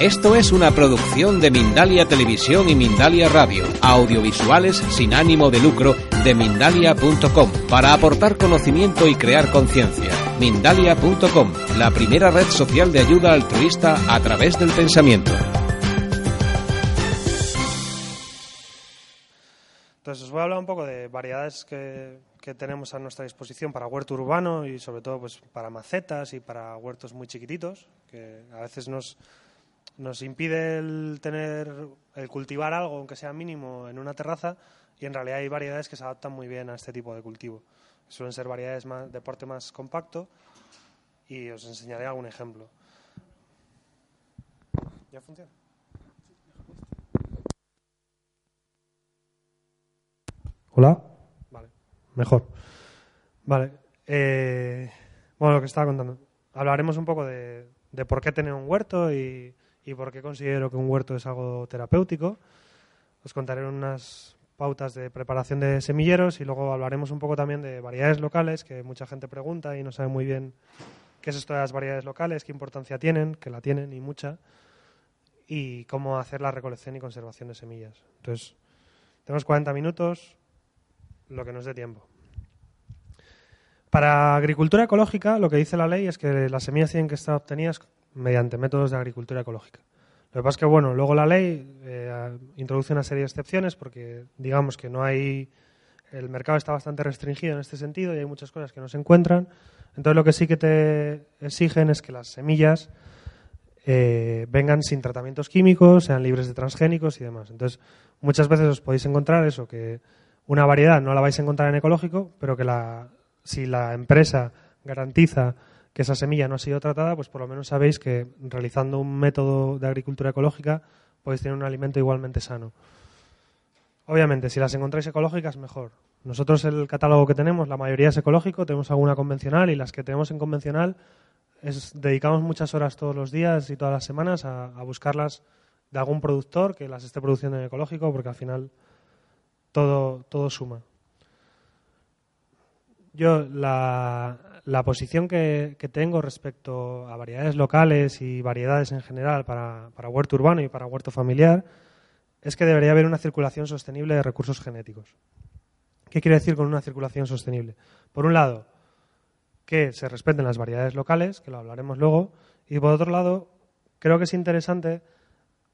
Esto es una producción de Mindalia Televisión y Mindalia Radio, audiovisuales sin ánimo de lucro de mindalia.com, para aportar conocimiento y crear conciencia. Mindalia.com, la primera red social de ayuda altruista a través del pensamiento. Entonces os voy a hablar un poco de variedades que, tenemos a nuestra disposición para huerto urbano y sobre todo pues para macetas y para huertos muy chiquititos, que a veces nos, nos impide el tener el cultivar algo aunque sea mínimo en una terraza y en realidad hay variedades que se adaptan muy bien a este tipo de cultivo. Suelen ser variedades más, de porte más compacto y os enseñaré algún ejemplo. ¿Ya funciona? Hola. Vale, mejor. Vale. eh, bueno, lo que estaba contando. Hablaremos un poco de, de por qué tener un huerto y, y por qué considero que un huerto es algo terapéutico. Os contaré unas pautas de preparación de semilleros y luego hablaremos un poco también de variedades locales, que mucha gente pregunta y no sabe muy bien qué es esto de las variedades locales, qué importancia tienen, que la tienen y mucha, y cómo hacer la recolección y conservación de semillas. Entonces, tenemos 40 minutos, lo que nos dé tiempo. Para agricultura ecológica, lo que dice la ley es que las semillas tienen que estar obtenidas mediante métodos de agricultura ecológica. Lo que pasa es que, bueno, luego la ley eh, introduce una serie de excepciones porque, digamos que no hay. El mercado está bastante restringido en este sentido y hay muchas cosas que no se encuentran. Entonces, lo que sí que te exigen es que las semillas eh, vengan sin tratamientos químicos, sean libres de transgénicos y demás. Entonces, muchas veces os podéis encontrar eso, que una variedad no la vais a encontrar en ecológico, pero que la, si la empresa garantiza que esa semilla no ha sido tratada, pues por lo menos sabéis que realizando un método de agricultura ecológica podéis tener un alimento igualmente sano. Obviamente, si las encontráis ecológicas, mejor. Nosotros el catálogo que tenemos, la mayoría es ecológico, tenemos alguna convencional y las que tenemos en convencional dedicamos muchas horas todos los días y todas las semanas a, a buscarlas de algún productor que las esté produciendo en ecológico, porque al final todo, todo suma. Yo la, la posición que, tengo respecto a variedades locales y variedades en general para, para, huerto urbano y para huerto familiar es que debería haber una circulación sostenible de recursos genéticos. ¿Qué quiere decir con una circulación sostenible? Por un lado, que se respeten las variedades locales, que lo hablaremos luego, y por otro lado, creo que es interesante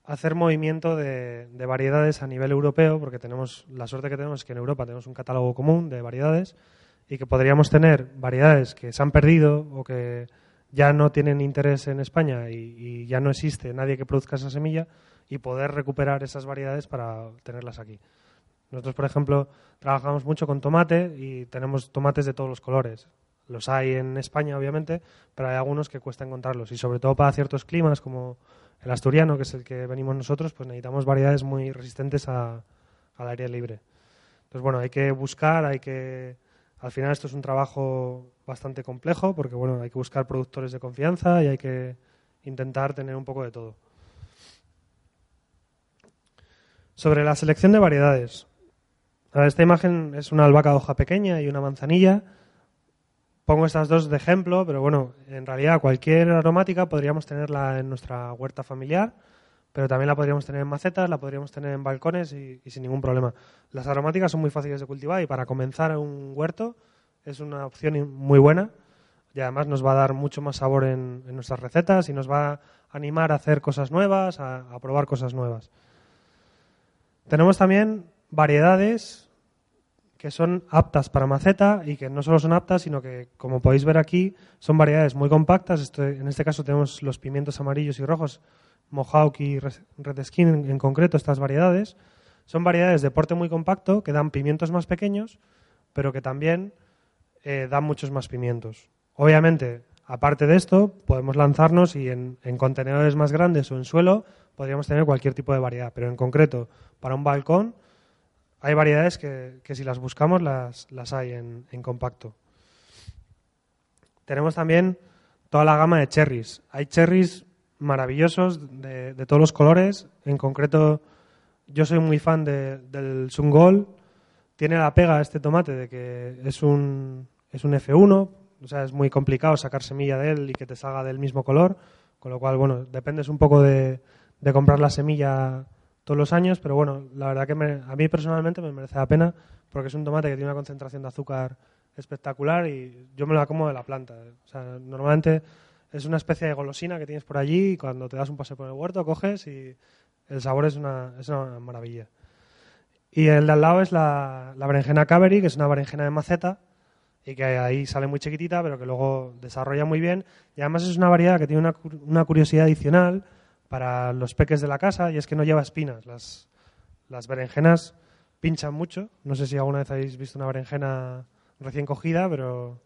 hacer movimiento de, de variedades a nivel europeo, porque tenemos la suerte que tenemos es que en Europa tenemos un catálogo común de variedades y que podríamos tener variedades que se han perdido o que ya no tienen interés en España y, ya no existe nadie que produzca esa semilla y poder recuperar esas variedades para tenerlas aquí. Nosotros, por ejemplo, trabajamos mucho con tomate y tenemos tomates de todos los colores. Los hay en España, obviamente, pero hay algunos que cuesta encontrarlos y sobre todo para ciertos climas como el asturiano, que es el que venimos nosotros, pues necesitamos variedades muy resistentes a, al aire libre. Entonces, bueno, hay que buscar, hay que al final esto es un trabajo bastante complejo porque bueno, hay que buscar productores de confianza y hay que intentar tener un poco de todo. Sobre la selección de variedades. Esta imagen es una albahaca de hoja pequeña y una manzanilla. Pongo estas dos de ejemplo, pero bueno, en realidad cualquier aromática podríamos tenerla en nuestra huerta familiar, pero también la podríamos tener en macetas, la podríamos tener en balcones y, sin ningún problema. Las aromáticas son muy fáciles de cultivar y para comenzar un huerto es una opción muy buena y además nos va a dar mucho más sabor en, nuestras recetas y nos va a animar a hacer cosas nuevas, a probar cosas nuevas. Tenemos también variedades que son aptas para maceta y que no solo son aptas, sino que, como podéis ver aquí, son variedades muy compactas. En este caso tenemos los pimientos amarillos y rojos, Mohawk y Red Skin en, concreto, estas variedades. Son variedades de porte muy compacto que dan pimientos más pequeños, pero que también eh, dan muchos más pimientos. Obviamente, aparte de esto, podemos lanzarnos y en, contenedores más grandes o en suelo podríamos tener cualquier tipo de variedad, pero en concreto, para un balcón, hay variedades que, que si las buscamos las, las hay en, en, compacto. Tenemos también toda la gama de cherries. Hay cherries maravillosos de, de todos los colores. En concreto, yo soy muy fan de- del Sungol. Tiene la pega este tomate de que es un, es un F1, o sea, es muy complicado sacar semilla de él y que te salga del mismo color, con lo cual, bueno, dependes un poco de, de comprar la semilla todos los años, pero bueno, la verdad que me- a mí personalmente me merece la pena porque es un tomate que tiene una concentración de azúcar espectacular y yo me la como de la planta. O sea, normalmente es una especie de golosina que tienes por allí y cuando te das un paseo por el huerto coges y el sabor es una, es una maravilla. Y el de al lado es la, la berenjena Cavery, que es una berenjena de maceta y que ahí sale muy chiquitita, pero que luego desarrolla muy bien. Y además es una variedad que tiene una, una curiosidad adicional para los peques de la casa y es que no lleva espinas. Las, las berenjenas pinchan mucho. No sé si alguna vez habéis visto una berenjena recién cogida, pero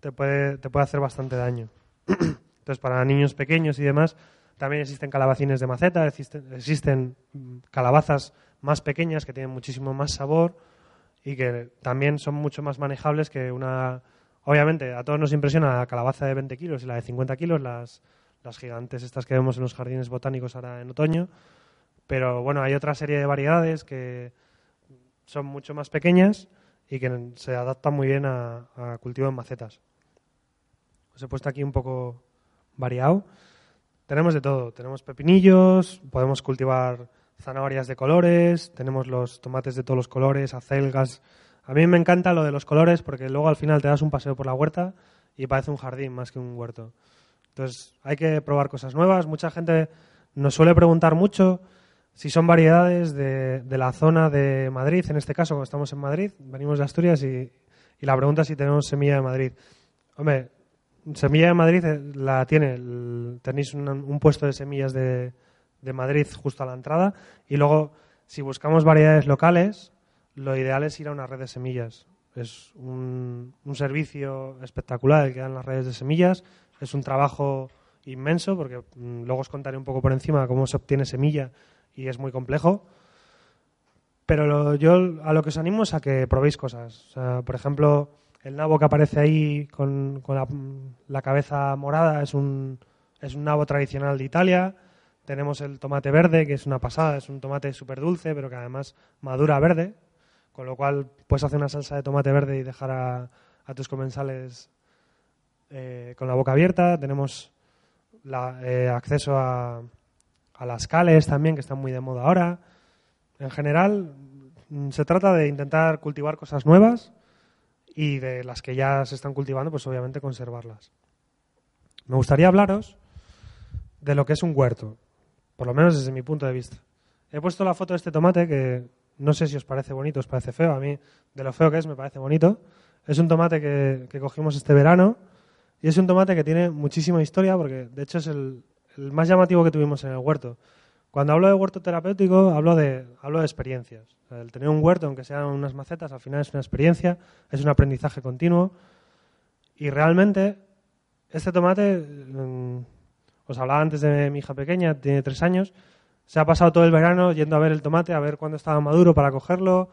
te puede, te puede hacer bastante daño. Entonces, para niños pequeños y demás, también existen calabacines de maceta, existen, existen mm, calabazas más pequeñas que tienen muchísimo más sabor y que también son mucho más manejables que una... Obviamente, a todos nos impresiona la calabaza de 20 kilos y la de 50 kilos, las, las gigantes estas que vemos en los jardines botánicos ahora en otoño, pero bueno, hay otra serie de variedades que son mucho más pequeñas y que se adaptan muy bien a, cultivo en macetas. Os he puesto aquí un poco variado. Tenemos de todo. Tenemos pepinillos, podemos cultivar zanahorias de colores, tenemos los tomates de todos los colores, acelgas. A mí me encanta lo de los colores porque luego al final te das un paseo por la huerta y parece un jardín más que un huerto. Entonces hay que probar cosas nuevas. Mucha gente nos suele preguntar mucho si son variedades de, la zona de Madrid, en este caso, como estamos en Madrid, venimos de Asturias y, la pregunta es si tenemos semilla de Madrid. Hombre, semilla de Madrid eh, la tiene, tenéis un, un puesto de semillas de, de Madrid justo a la entrada y luego si buscamos variedades locales, lo ideal es ir a una red de semillas. Es un, un servicio espectacular el que dan las redes de semillas, es un trabajo inmenso porque mm, luego os contaré un poco por encima cómo se obtiene semilla y es muy complejo. Pero lo- yo a lo que os animo es a que probéis cosas. Por ejemplo, el nabo que aparece ahí con, la, cabeza morada es un, es un nabo tradicional de Italia. Tenemos el tomate verde, que es una pasada, es un tomate súper dulce, pero que además madura verde, con lo cual puedes hacer una salsa de tomate verde y dejar a tus comensales eh, con la boca abierta. Tenemos la- eh, acceso a, a las cales también, que están muy de moda ahora. En general, mm, se trata de intentar cultivar cosas nuevas y de las que ya se están cultivando, pues obviamente conservarlas. Me gustaría hablaros de lo que es un huerto, por lo menos desde mi punto de vista. He puesto la foto de este tomate que no sé si os parece bonito, os parece feo. A mí, de lo feo que es, me parece bonito. Es un tomate que, que cogimos este verano y es un tomate que tiene muchísima historia porque, de hecho, es el, más llamativo que tuvimos en el huerto. Cuando hablo de huerto terapéutico, hablo de, hablo de experiencias. El tener un huerto, aunque sean unas macetas, al final es una experiencia, es un aprendizaje continuo. Y realmente, este tomate, mm, os hablaba antes de mi hija pequeña, tiene tres años, se ha pasado todo el verano yendo a ver el tomate, a ver cuándo estaba maduro para cogerlo.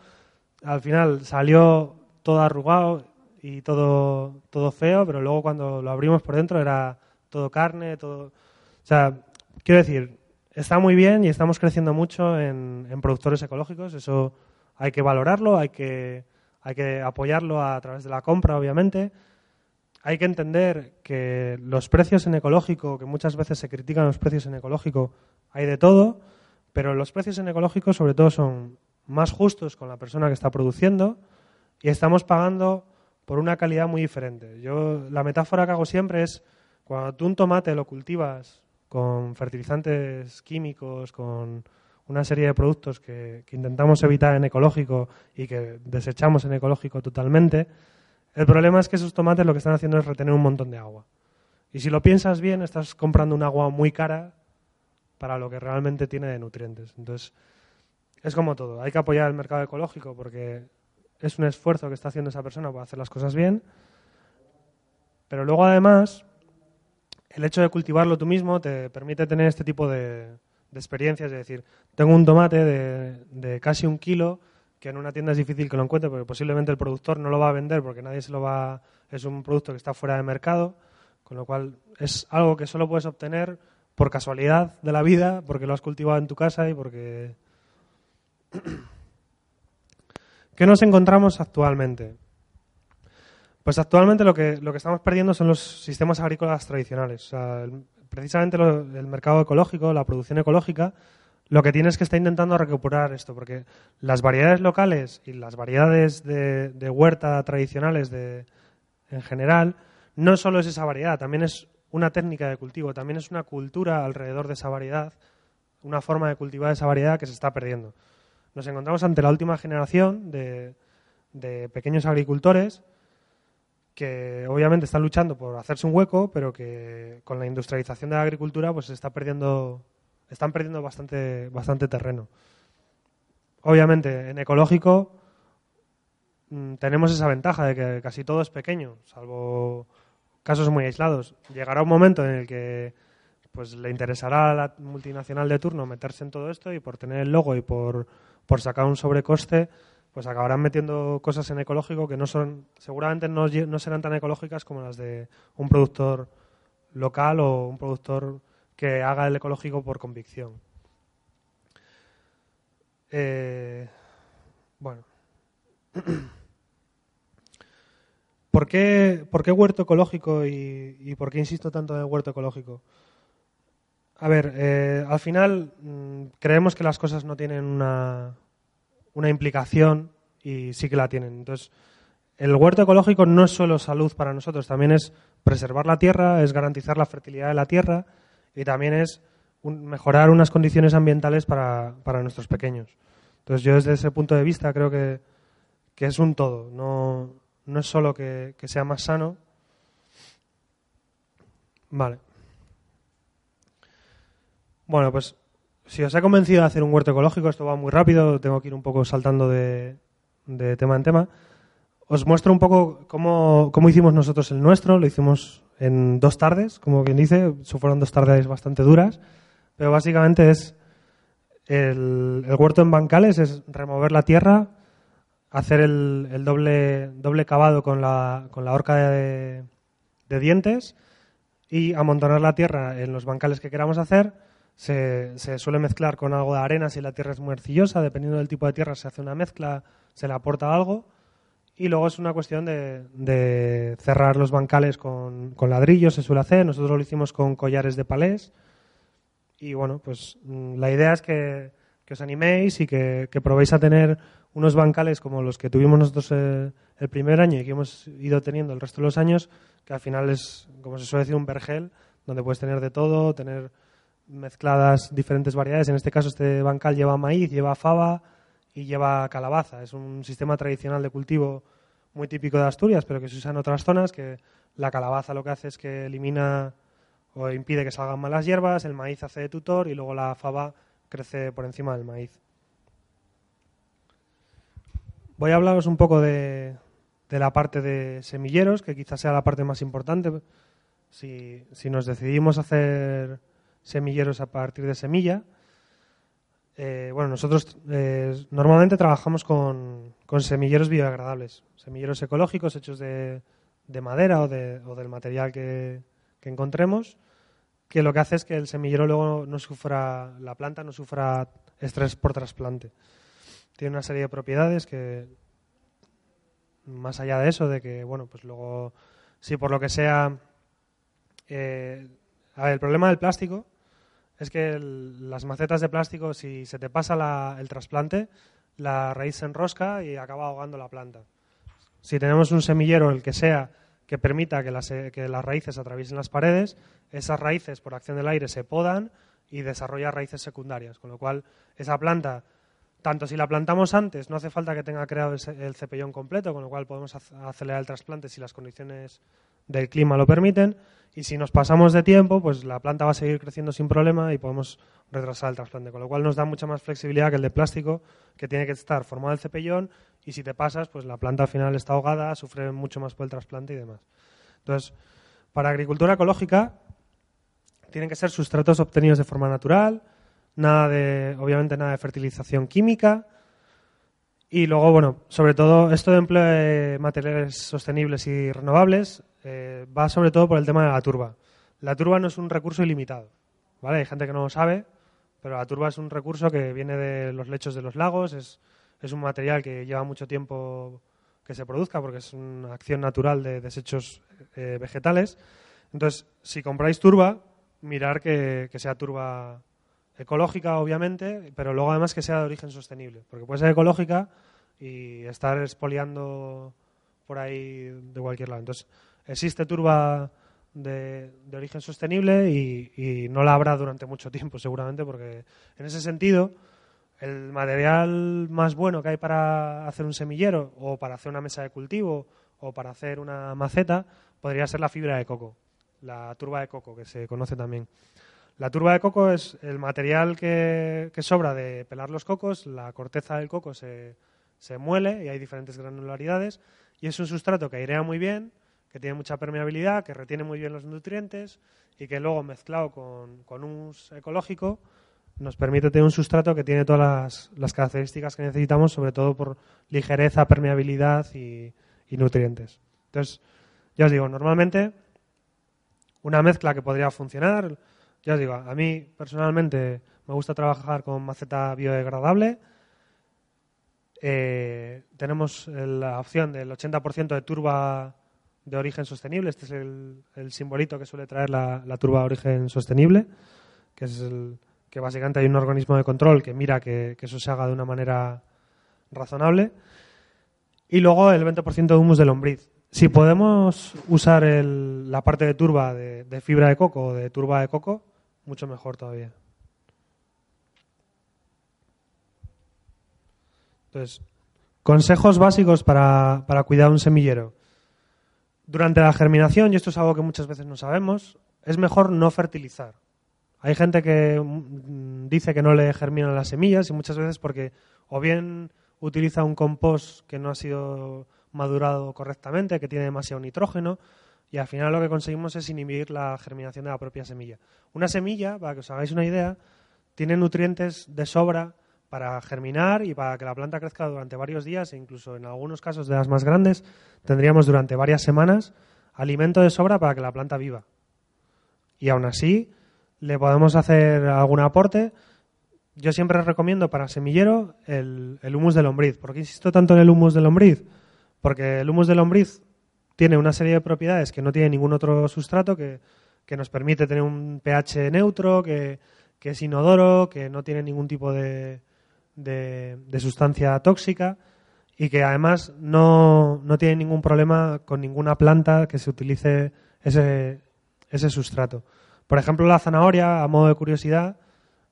Al final salió todo arrugado y todo, todo feo, pero luego cuando lo abrimos por dentro era todo carne, todo... O sea, quiero decir, está muy bien y estamos creciendo mucho en, en productores ecológicos, eso hay que valorarlo, hay que, hay que apoyarlo a través de la compra, obviamente. Hay que entender que los precios en ecológico, que muchas veces se critican los precios en ecológico, hay de todo, pero los precios en ecológico sobre todo son más justos con la persona que está produciendo y estamos pagando por una calidad muy diferente. Yo la metáfora que hago siempre es cuando tú un tomate lo cultivas con fertilizantes químicos, con una serie de productos que, que intentamos evitar en ecológico y que desechamos en ecológico totalmente, el problema es que esos tomates lo que están haciendo es retener un montón de agua. Y si lo piensas bien, estás comprando un agua muy cara para lo que realmente tiene de nutrientes. Entonces, es como todo. Hay que apoyar el mercado ecológico porque es un esfuerzo que está haciendo esa persona para hacer las cosas bien. Pero luego, además, el hecho de cultivarlo tú mismo te permite tener este tipo de, experiencias. Es decir, tengo un tomate de, de casi un kilo que en una tienda es difícil que lo encuentre porque posiblemente el productor no lo va a vender porque nadie se lo va. Es un producto que está fuera de mercado. Con lo cual es algo que solo puedes obtener por casualidad de la vida, porque lo has cultivado en tu casa y porque... ¿Qué nos encontramos actualmente? Pues actualmente lo que, lo que estamos perdiendo son los sistemas agrícolas tradicionales. Precisamente el mercado ecológico, la producción ecológica, lo que tiene es que está intentando recuperar esto, porque las variedades locales y las variedades de, huerta tradicionales en general, no solo es esa variedad, también es una técnica de cultivo, también es una cultura alrededor de esa variedad, una forma de cultivar esa variedad que se está perdiendo. Nos encontramos ante la última generación de, de pequeños agricultores que obviamente están luchando por hacerse un hueco, pero que con la industrialización de la agricultura pues está perdiendo, están perdiendo bastante, bastante terreno. Obviamente, en ecológico mm, tenemos esa ventaja de que casi todo es pequeño, salvo casos muy aislados. Llegará un momento en el que pues le interesará a la multinacional de turno meterse en todo esto y por tener el logo y por, por sacar un sobrecoste, pues acabarán metiendo cosas en ecológico que no son, seguramente no, no serán tan ecológicas como las de un productor local o un productor que haga el ecológico por convicción. Eh, bueno. ¿Por qué, por qué huerto ecológico y, y por qué insisto tanto en el huerto ecológico? A ver, eh, al final mm, creemos que las cosas no tienen una, una implicación y sí que la tienen. Entonces, el huerto ecológico no es solo salud para nosotros, también es preservar la tierra, es garantizar la fertilidad de la tierra y también es un- mejorar unas condiciones ambientales para, para nuestros pequeños. Entonces, yo desde ese punto de vista creo que, que es un todo, no, no es solo que, que sea más sano. Vale. Bueno, pues si os he convencido de hacer un huerto ecológico, esto va muy rápido, tengo que ir un poco saltando de, de tema en tema. Os muestro un poco cómo, cómo hicimos nosotros el nuestro, lo hicimos en dos tardes, como quien dice, fueron dos tardes bastante duras, pero básicamente es el, el huerto en bancales, es remover la tierra, hacer el, el doble, doble cavado con la, con la horca de, de dientes y amontonar la tierra en los bancales que queramos hacer. Se, se suele mezclar con algo de arena si la tierra es muy arcillosa, dependiendo del tipo de tierra se hace una mezcla, se le aporta algo. Y luego es una cuestión de, de cerrar los bancales con, ladrillos, se suele hacer, nosotros lo hicimos con collares de palés. Y bueno, pues mm, la idea es que, que os animéis y que, que probéis a tener unos bancales como los que tuvimos nosotros eh, el primer año y que hemos ido teniendo el resto de los años, que al final es, como se suele decir, un vergel, donde puedes tener de todo, tener mezcladas diferentes variedades. En este caso, este bancal lleva maíz, lleva fava y lleva calabaza. Es un sistema tradicional de cultivo muy típico de Asturias, pero que se usa en otras zonas, que la calabaza lo que hace es que elimina o impide que salgan malas hierbas, el maíz hace tutor y luego la fava crece por encima del maíz. Voy a hablaros un poco de, de la parte de semilleros, que quizás sea la parte más importante. Si, si nos decidimos hacer semilleros a partir de semilla, eh, bueno, nosotros eh, normalmente trabajamos con, con semilleros biodegradables, semilleros ecológicos hechos de, de madera o, de, o del material que, que encontremos, que lo que hace es que el semillero luego no sufra, la planta no sufra estrés por trasplante. Tiene una serie de propiedades que, más allá de eso, de que, bueno, pues luego, si por lo que sea, eh, a ver, el problema del plástico es que las macetas de plástico, si se te pasa la- el trasplante, la raíz se enrosca y acaba ahogando la planta. Si tenemos un semillero, el que sea, que permita que las, que las raíces atraviesen las paredes, esas raíces por acción del aire se podan y desarrolla raíces secundarias, con lo cual esa planta, tanto si la plantamos antes, no hace falta que tenga creado el cepellón completo, con lo cual podemos ac- acelerar el trasplante si las condiciones del clima lo permiten, y si nos pasamos de tiempo, pues la planta va a seguir creciendo sin problema y podemos retrasar el trasplante, con lo cual nos da mucha más flexibilidad que el de plástico, que tiene que estar formado el cepellón y si te pasas, pues la planta al final está ahogada, sufre mucho más por el trasplante y demás. Entonces, para agricultura ecológica tienen que ser sustratos obtenidos de forma natural, nada de, obviamente nada de fertilización química Y luego, bueno, sobre todo esto de empleo de materiales sostenibles y renovables eh, va sobre todo por el tema de la turba. La turba no es un recurso ilimitado, ¿vale? Hay gente que no lo sabe, pero la turba es un recurso que viene de los lechos de los lagos, es, es un material que lleva mucho tiempo que se produzca porque es una acción natural de desechos eh, vegetales. Entonces, si compráis turba, mirar que, que sea turba ecológica, obviamente, pero luego además que sea de origen sostenible, porque puede ser ecológica y estar expoliando por ahí de cualquier lado. Entonces, existe turba de, de origen sostenible y, y no la habrá durante mucho tiempo, seguramente, porque en ese sentido, el material más bueno que hay para hacer un semillero o para hacer una mesa de cultivo o para hacer una maceta podría ser la fibra de coco, la turba de coco, que se conoce también. La turba de coco es el material que, sobra de pelar los cocos, la corteza del coco se, muele y hay diferentes granularidades y es un sustrato que airea muy bien, que tiene mucha permeabilidad, que retiene muy bien los nutrientes y que luego mezclado con, con humus ecológico nos permite tener un sustrato que tiene todas las, las características que necesitamos, sobre todo por ligereza, permeabilidad y, y nutrientes. Entonces, ya os digo, normalmente una mezcla que podría funcionar, ya os digo, a mí personalmente me gusta trabajar con maceta biodegradable. Eh, tenemos la opción del 80% de turba de origen sostenible. Este es el, el simbolito que suele traer la, turba de origen sostenible, que es el que básicamente hay un organismo de control que mira que, que eso se haga de una manera razonable. Y luego el 20% de humus de lombriz. Si podemos usar el, la parte de turba de, de fibra de coco o de turba de coco, mucho mejor todavía. Entonces, consejos básicos para, para, cuidar un semillero. Durante la germinación, y esto es algo que muchas veces no sabemos, es mejor no fertilizar. Hay gente que mm, dice que no le germinan las semillas y muchas veces porque o bien utiliza un compost que no ha sido madurado correctamente, que tiene demasiado nitrógeno, y al final lo que conseguimos es inhibir la germinación de la propia semilla. Una semilla, para que os hagáis una idea, tiene nutrientes de sobra para germinar y para que la planta crezca durante varios días e incluso en algunos casos de las más grandes tendríamos durante varias semanas alimento de sobra para que la planta viva. Y aún así le podemos hacer algún aporte. Yo siempre recomiendo para semillero el, el humus de lombriz. ¿Por qué insisto tanto en el humus de lombriz? Porque el humus de lombriz tiene una serie de propiedades que no tiene ningún otro sustrato, que, que nos permite tener un pH neutro, que, que, es inodoro, que no tiene ningún tipo de, de, sustancia tóxica y que además no, no, tiene ningún problema con ninguna planta que se utilice ese, ese sustrato. Por ejemplo, la zanahoria, a modo de curiosidad,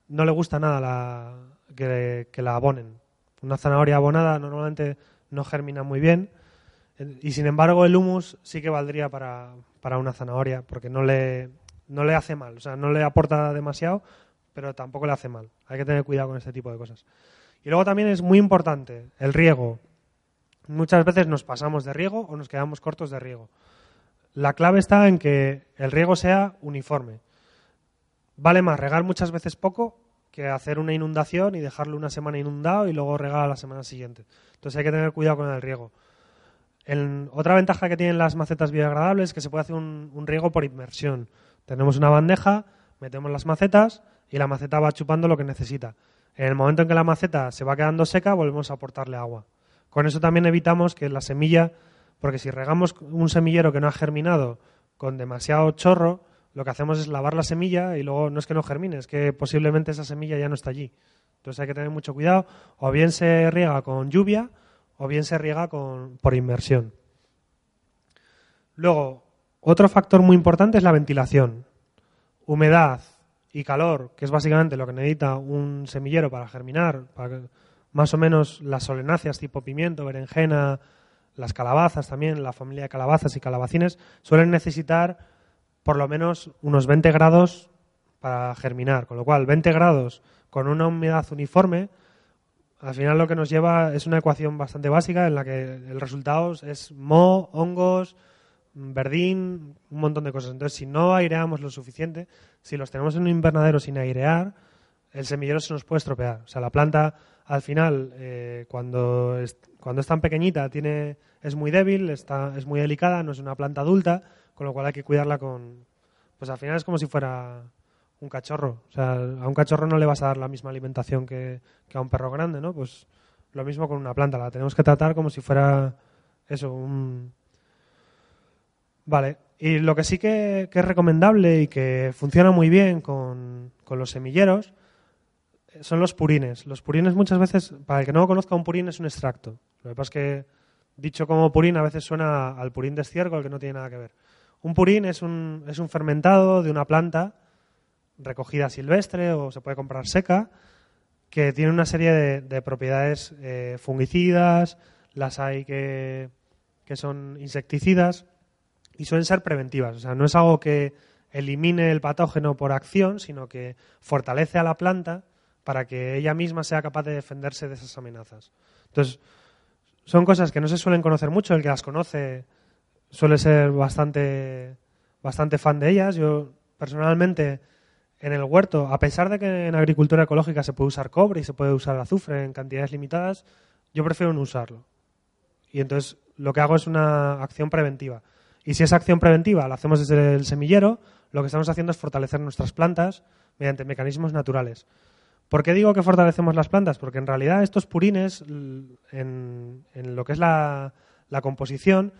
no le gusta nada la, que la abonen. Una zanahoria abonada normalmente no germina muy bien y sin embargo, el humus sí que valdría para, para una zanahoria, porque no le, no le hace mal. O sea, no le aporta demasiado, pero tampoco le hace mal. Hay que tener cuidado con este tipo de cosas. Y luego también es muy importante el riego. Muchas veces nos pasamos de riego o nos quedamos cortos de riego. La clave está en que el riego sea uniforme. Vale más regar muchas veces poco que hacer una inundación y dejarlo una semana inundado y luego regar a la semana siguiente. Entonces hay que tener cuidado con el riego. Otra ventaja que tienen las macetas biodegradables es que se puede hacer un, un, riego por inmersión. Tenemos una bandeja, metemos las macetas y la maceta va chupando lo que necesita. En el momento en que la maceta se va quedando seca, volvemos a aportarle agua. Con eso también evitamos que la semilla, porque si regamos un semillero que no ha germinado con demasiado chorro, lo que hacemos es lavar la semilla y luego no es que no germine, es que posiblemente esa semilla ya no está allí. Entonces hay que tener mucho cuidado. O bien se riega con lluvia o bien se riega con, por inmersión. Luego, otro factor muy importante es la ventilación. Humedad y calor, que es básicamente lo que necesita un semillero para germinar, más o menos las solenáceas tipo pimiento, berenjena, las calabazas también, la familia de calabazas y calabacines, suelen necesitar por lo menos unos 20 grados para germinar. Con lo cual, 20 grados con una humedad uniforme al final lo que nos lleva es una ecuación bastante básica en la que el resultado es moho, hongos, verdín, un montón de cosas. Entonces, si no aireamos lo suficiente, si los tenemos en un invernadero sin airear, el semillero se nos puede estropear. O sea, la planta al final, eh, cuando, es, cuando es tan pequeñita, tiene, es muy débil, está, es muy delicada, no es una planta adulta, con lo cual hay que cuidarla con... Pues al final es como si fuera un cachorro. O sea, a un cachorro no le vas a dar la misma alimentación que, que a un perro grande, ¿no? Pues lo mismo con una planta, la tenemos que tratar como si fuera eso, un... Vale, y lo que sí que, es recomendable y que funciona muy bien con, los semilleros son los purines. Los purines muchas veces, para el que no conozca, un purín es un extracto. Lo que pasa es que, dicho como purín, a veces suena al purín de estiércol, que no tiene nada que ver. Un purín es un, es un fermentado de una planta recogida silvestre o se puede comprar seca, que tiene una serie de, de propiedades eh, fungicidas, las hay que, que son insecticidas y suelen ser preventivas. O sea, no es algo que elimine el patógeno por acción, sino que fortalece a la planta para que ella misma sea capaz de defenderse de esas amenazas. Entonces, son cosas que no se suelen conocer mucho, el que las conoce suele ser bastante, bastante fan de ellas. Yo, personalmente, en el huerto, a pesar de que en agricultura ecológica se puede usar cobre y se puede usar azufre en cantidades limitadas, yo prefiero no usarlo. Y entonces lo que hago es una acción preventiva. Y si esa acción preventiva la hacemos desde el semillero, lo que estamos haciendo es fortalecer nuestras plantas mediante mecanismos naturales. ¿Por qué digo que fortalecemos las plantas? Porque en realidad estos purines, en lo que es la, la composición,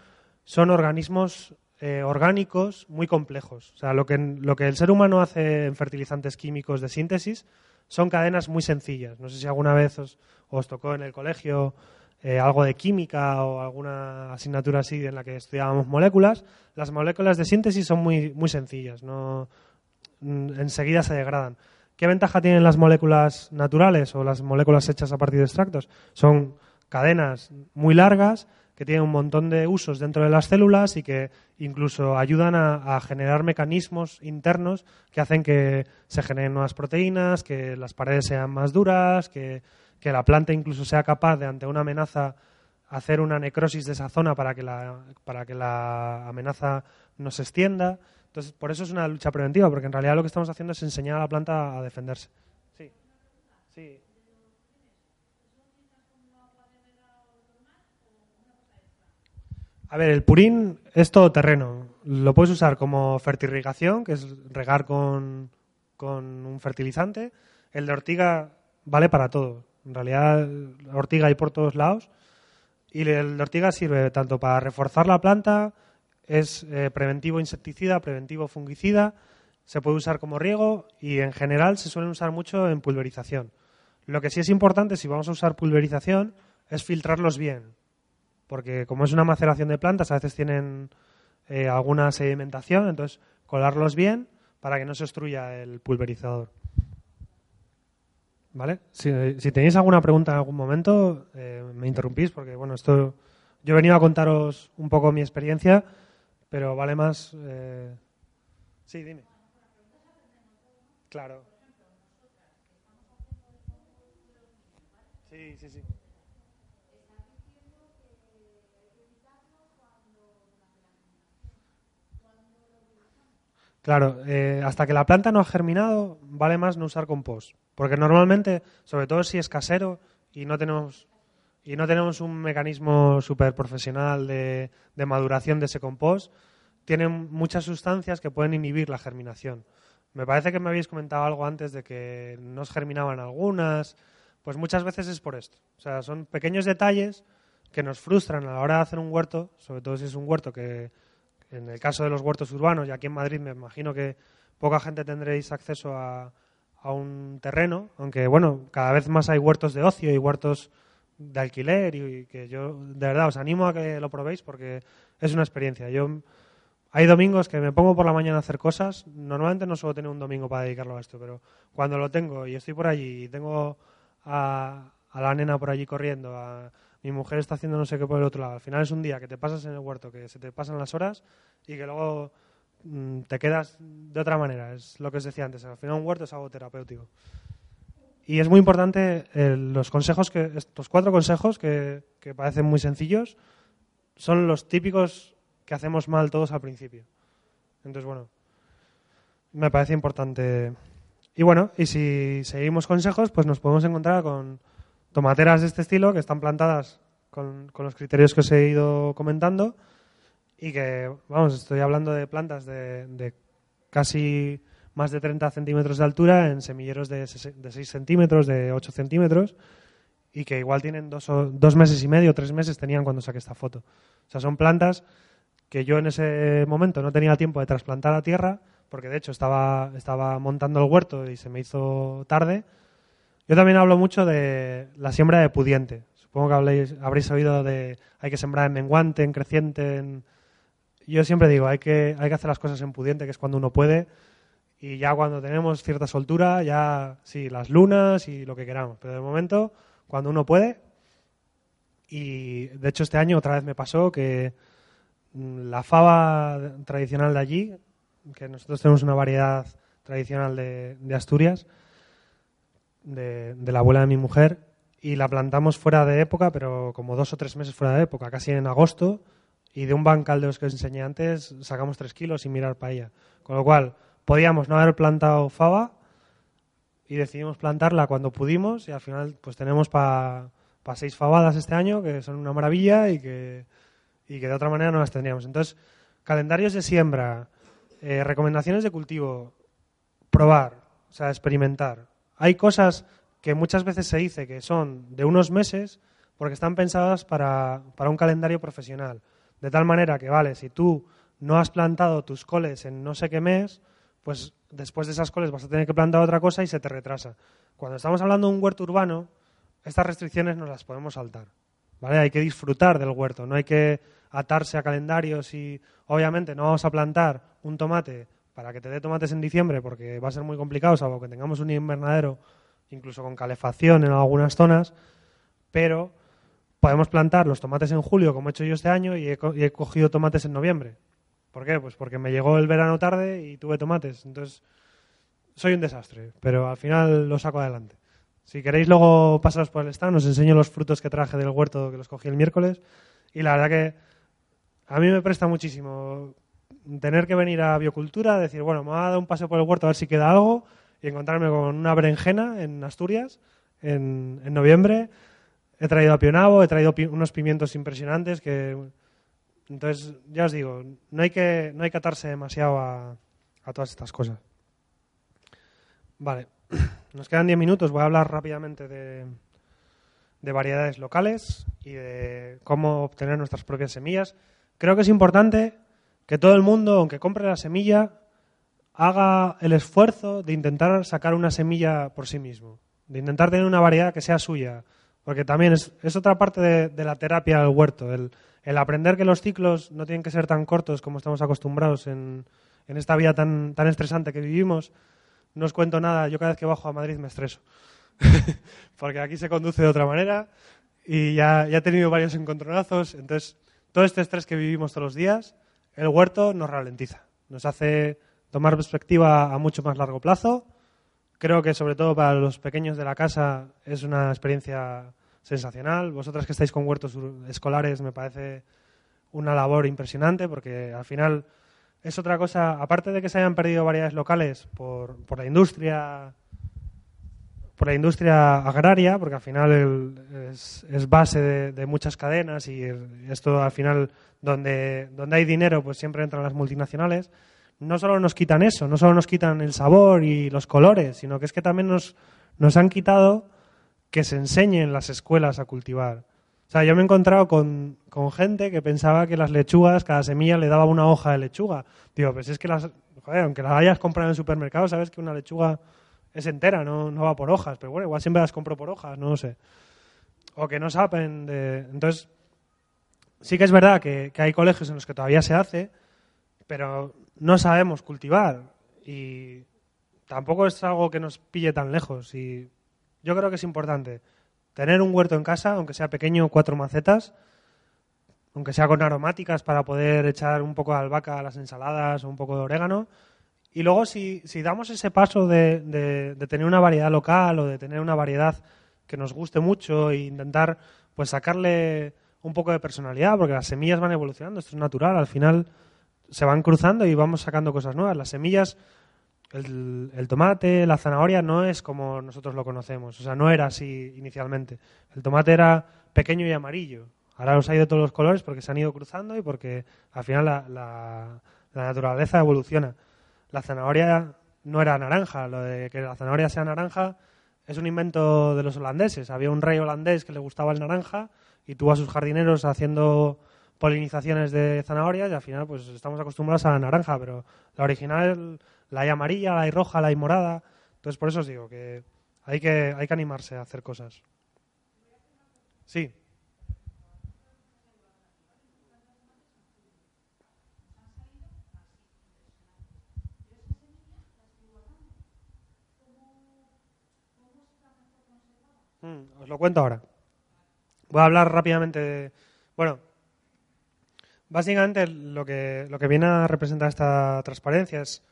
son organismos eh, orgánicos muy complejos. O sea, lo que, lo que el ser humano hace en fertilizantes químicos de síntesis son cadenas muy sencillas. No sé si alguna vez os, os tocó en el colegio eh, algo de química o alguna asignatura así en la que estudiábamos moléculas. Las moléculas de síntesis son muy, muy sencillas, no mm, enseguida se degradan. ¿Qué ventaja tienen las moléculas naturales o las moléculas hechas a partir de extractos? Son cadenas muy largas que tienen un montón de usos dentro de las células y que incluso ayudan a, a generar mecanismos internos que hacen que se generen nuevas proteínas, que las paredes sean más duras, que, que la planta incluso sea capaz de, ante una amenaza, hacer una necrosis de esa zona para que la, para que la amenaza no se extienda. Entonces, por eso es una lucha preventiva, porque en realidad lo que estamos haciendo es enseñar a la planta a defenderse. Sí. Sí. A ver, el purín es todo terreno. Lo puedes usar como fertirrigación, que es regar con, con un fertilizante. El de ortiga vale para todo. En realidad, ortiga hay por todos lados. Y el de ortiga sirve tanto para reforzar la planta, es eh, preventivo insecticida, preventivo fungicida, se puede usar como riego y en general se suelen usar mucho en pulverización. Lo que sí es importante si vamos a usar pulverización es filtrarlos bien, porque como es una maceración de plantas a veces tienen eh, alguna sedimentación, entonces colarlos bien para que no se obstruya el pulverizador. ¿Vale? Si, tenéis alguna pregunta en algún momento, eh, me interrumpís porque, bueno, esto yo he venido a contaros un poco mi experiencia, pero vale más. eh, Sí, dime. Claro. Sí, sí, sí. Claro, eh, hasta que la planta no ha germinado, vale más no usar compost. Porque normalmente, sobre todo si es casero y no tenemos, y no tenemos un mecanismo súper profesional de, maduración de ese compost, tienen muchas sustancias que pueden inhibir la germinación. Me parece que me habéis comentado algo antes de que no germinaban algunas. Pues muchas veces es por esto. O sea, son pequeños detalles que nos frustran a la hora de hacer un huerto, sobre todo si es un huerto que, en el caso de los huertos urbanos, y aquí en Madrid me imagino que poca gente tendréis acceso a, a un terreno, aunque bueno, cada vez más hay huertos de ocio y huertos de alquiler y, que yo de verdad os animo a que lo probéis porque es una experiencia. Yo hay domingos que me pongo por la mañana a hacer cosas. Normalmente no suelo tener un domingo para dedicarlo a esto, pero cuando lo tengo y estoy por allí y tengo a, a la nena por allí corriendo, a mi mujer está haciendo no sé qué por el otro lado. Al final es un día que te pasas en el huerto, que se te pasan las horas y que luego mm, te quedas de otra manera. Es lo que os decía antes. Al final un huerto es algo terapéutico. Y es muy importante eh, los consejos que estos cuatro consejos que, que parecen muy sencillos son los típicos que hacemos mal todos al principio. Entonces, bueno, me parece importante Y bueno, y si seguimos consejos, pues nos podemos encontrar con tomateras de este estilo que están plantadas con, los criterios que os he ido comentando y que, vamos, estoy hablando de plantas de, casi más de 30 centímetros de altura en semilleros de, ses- de 6 centímetros, de 8 centímetros y que igual tienen dos, o- dos meses y medio, tres meses tenían cuando saqué esta foto. O sea, son plantas que yo en ese momento no tenía tiempo de trasplantar a tierra, porque de hecho estaba, estaba montando el huerto y se me hizo tarde. Yo también hablo mucho de la siembra de pudiente. Supongo que habléis- habréis oído de hay que sembrar en menguante, en creciente. En... Yo siempre digo, hay que, hay que hacer las cosas en pudiente, que es cuando uno puede. Y ya cuando tenemos cierta soltura, ya sí, las lunas y lo que queramos. Pero de momento, cuando uno puede. Y de hecho este año otra vez me pasó que mm, la fava tradicional de allí, que nosotros tenemos una variedad tradicional de Asturias, de, la abuela de mi mujer, y la plantamos fuera de época, pero como dos o tres meses fuera de época, casi en agosto, y de un bancal de los que os enseñé antes sacamos tres kilos sin mirar para ella. Con lo cual, podíamos no haber plantado fava y decidimos plantarla cuando pudimos y al final pues tenemos para seis favadas este año, que son una maravilla y que, y que de otra manera no las tendríamos. Entonces, calendarios de siembra, eh, recomendaciones de cultivo, probar, o sea, experimentar. Hay cosas que muchas veces se dice que son de unos meses porque están pensadas para, para un calendario profesional. De tal manera que, vale, si tú no has plantado tus coles en no sé qué mes, pues después de esas coles vas a tener que plantar otra cosa y se te retrasa. Cuando estamos hablando de un huerto urbano, estas restricciones nos las podemos saltar. ¿vale? Hay que disfrutar del huerto, no hay que atarse a calendarios y obviamente no vamos a plantar un tomate para que te dé tomates en diciembre porque va a ser muy complicado, salvo que tengamos un invernadero incluso con calefacción en algunas zonas, pero podemos plantar los tomates en julio como he hecho yo este año y he, cogido tomates en noviembre. ¿Por qué? Pues porque me llegó el verano tarde y tuve tomates. Entonces, soy un desastre, pero al final lo saco adelante. Si queréis luego pasaros por el stand, os enseño los frutos que traje del huerto que los cogí el miércoles. Y la verdad que a mí me presta muchísimo tener que venir a biocultura, decir, bueno, me voy a dar un paseo por el huerto a ver si queda algo y encontrarme con una berenjena en Asturias en, en noviembre. He traído a Pionavo, he traído unos pimientos impresionantes que... Entonces, ya os digo, no hay que, no hay que atarse demasiado a, a todas estas cosas. Vale, nos quedan 10 minutos. Voy a hablar rápidamente de, de variedades locales y de cómo obtener nuestras propias semillas. Creo que es importante que todo el mundo, aunque compre la semilla, haga el esfuerzo de intentar sacar una semilla por sí mismo, de intentar tener una variedad que sea suya, porque también es, otra parte de, la terapia del huerto, el, el aprender que los ciclos no tienen que ser tan cortos como estamos acostumbrados en, en esta vida tan, tan estresante que vivimos. No os cuento nada, yo cada vez que bajo a Madrid me estreso, porque aquí se conduce de otra manera y ya, ya he tenido varios encontronazos, entonces todo este estrés que vivimos todos los días, el huerto nos ralentiza, nos hace tomar perspectiva a mucho más largo plazo. Creo que sobre todo para los pequeños de la casa es una experiencia sensacional. Vosotras que estáis con huertos escolares me parece una labor impresionante porque al final es otra cosa, aparte de que se hayan perdido variedades locales por, por la industria por la industria agraria, porque al final el- es, base de, muchas cadenas y esto al final donde, donde hay dinero pues siempre entran las multinacionales. No solo nos quitan eso, no solo nos quitan el sabor y los colores, sino que es que también nos, nos han quitado que se enseñe en las escuelas a cultivar. O sea, yo me he encontrado con, con gente que pensaba que las lechugas, cada semilla le daba una hoja de lechuga. Digo, pues es que las, joder, aunque las hayas comprado en el supermercado, sabes que una lechuga es entera, no, no va por hojas. Pero bueno, igual siempre las compro por hojas, no lo sé. O que no saben de... Entonces, sí que es verdad que, que hay colegios en los que todavía se hace, pero no sabemos cultivar. Y tampoco es algo que nos pille tan lejos. Y yo creo que es importante tener un huerto en casa, aunque sea pequeño, cuatro macetas, aunque sea con aromáticas para poder echar un poco de albahaca a las ensaladas o un poco de orégano. Y luego, si, si damos ese paso de, de- de tener una variedad local o de tener una variedad que nos guste mucho e intentar pues sacarle un poco de personalidad, porque las semillas van evolucionando, esto es natural, al final se van cruzando y vamos sacando cosas nuevas. Las semillas, el, el tomate, la zanahoria no es como nosotros lo conocemos. O sea, no era así inicialmente. El tomate era pequeño y amarillo. Ahora los hay de todos los colores porque se han ido cruzando y porque al final la, la- la naturaleza evoluciona. La zanahoria no era naranja. Lo de que la zanahoria sea naranja es un invento de los holandeses. Había un rey holandés que le gustaba el naranja y tuvo a sus jardineros haciendo polinizaciones de zanahorias y al final pues estamos acostumbrados a la naranja, pero la original la hay amarilla, la hay roja, la hay morada. Entonces por eso os digo que hay que, hay que animarse a hacer cosas. Sí. Mm, os lo cuento ahora. Voy a hablar rápidamente de... Bueno, básicamente lo que, lo que viene a representar esta transparencia es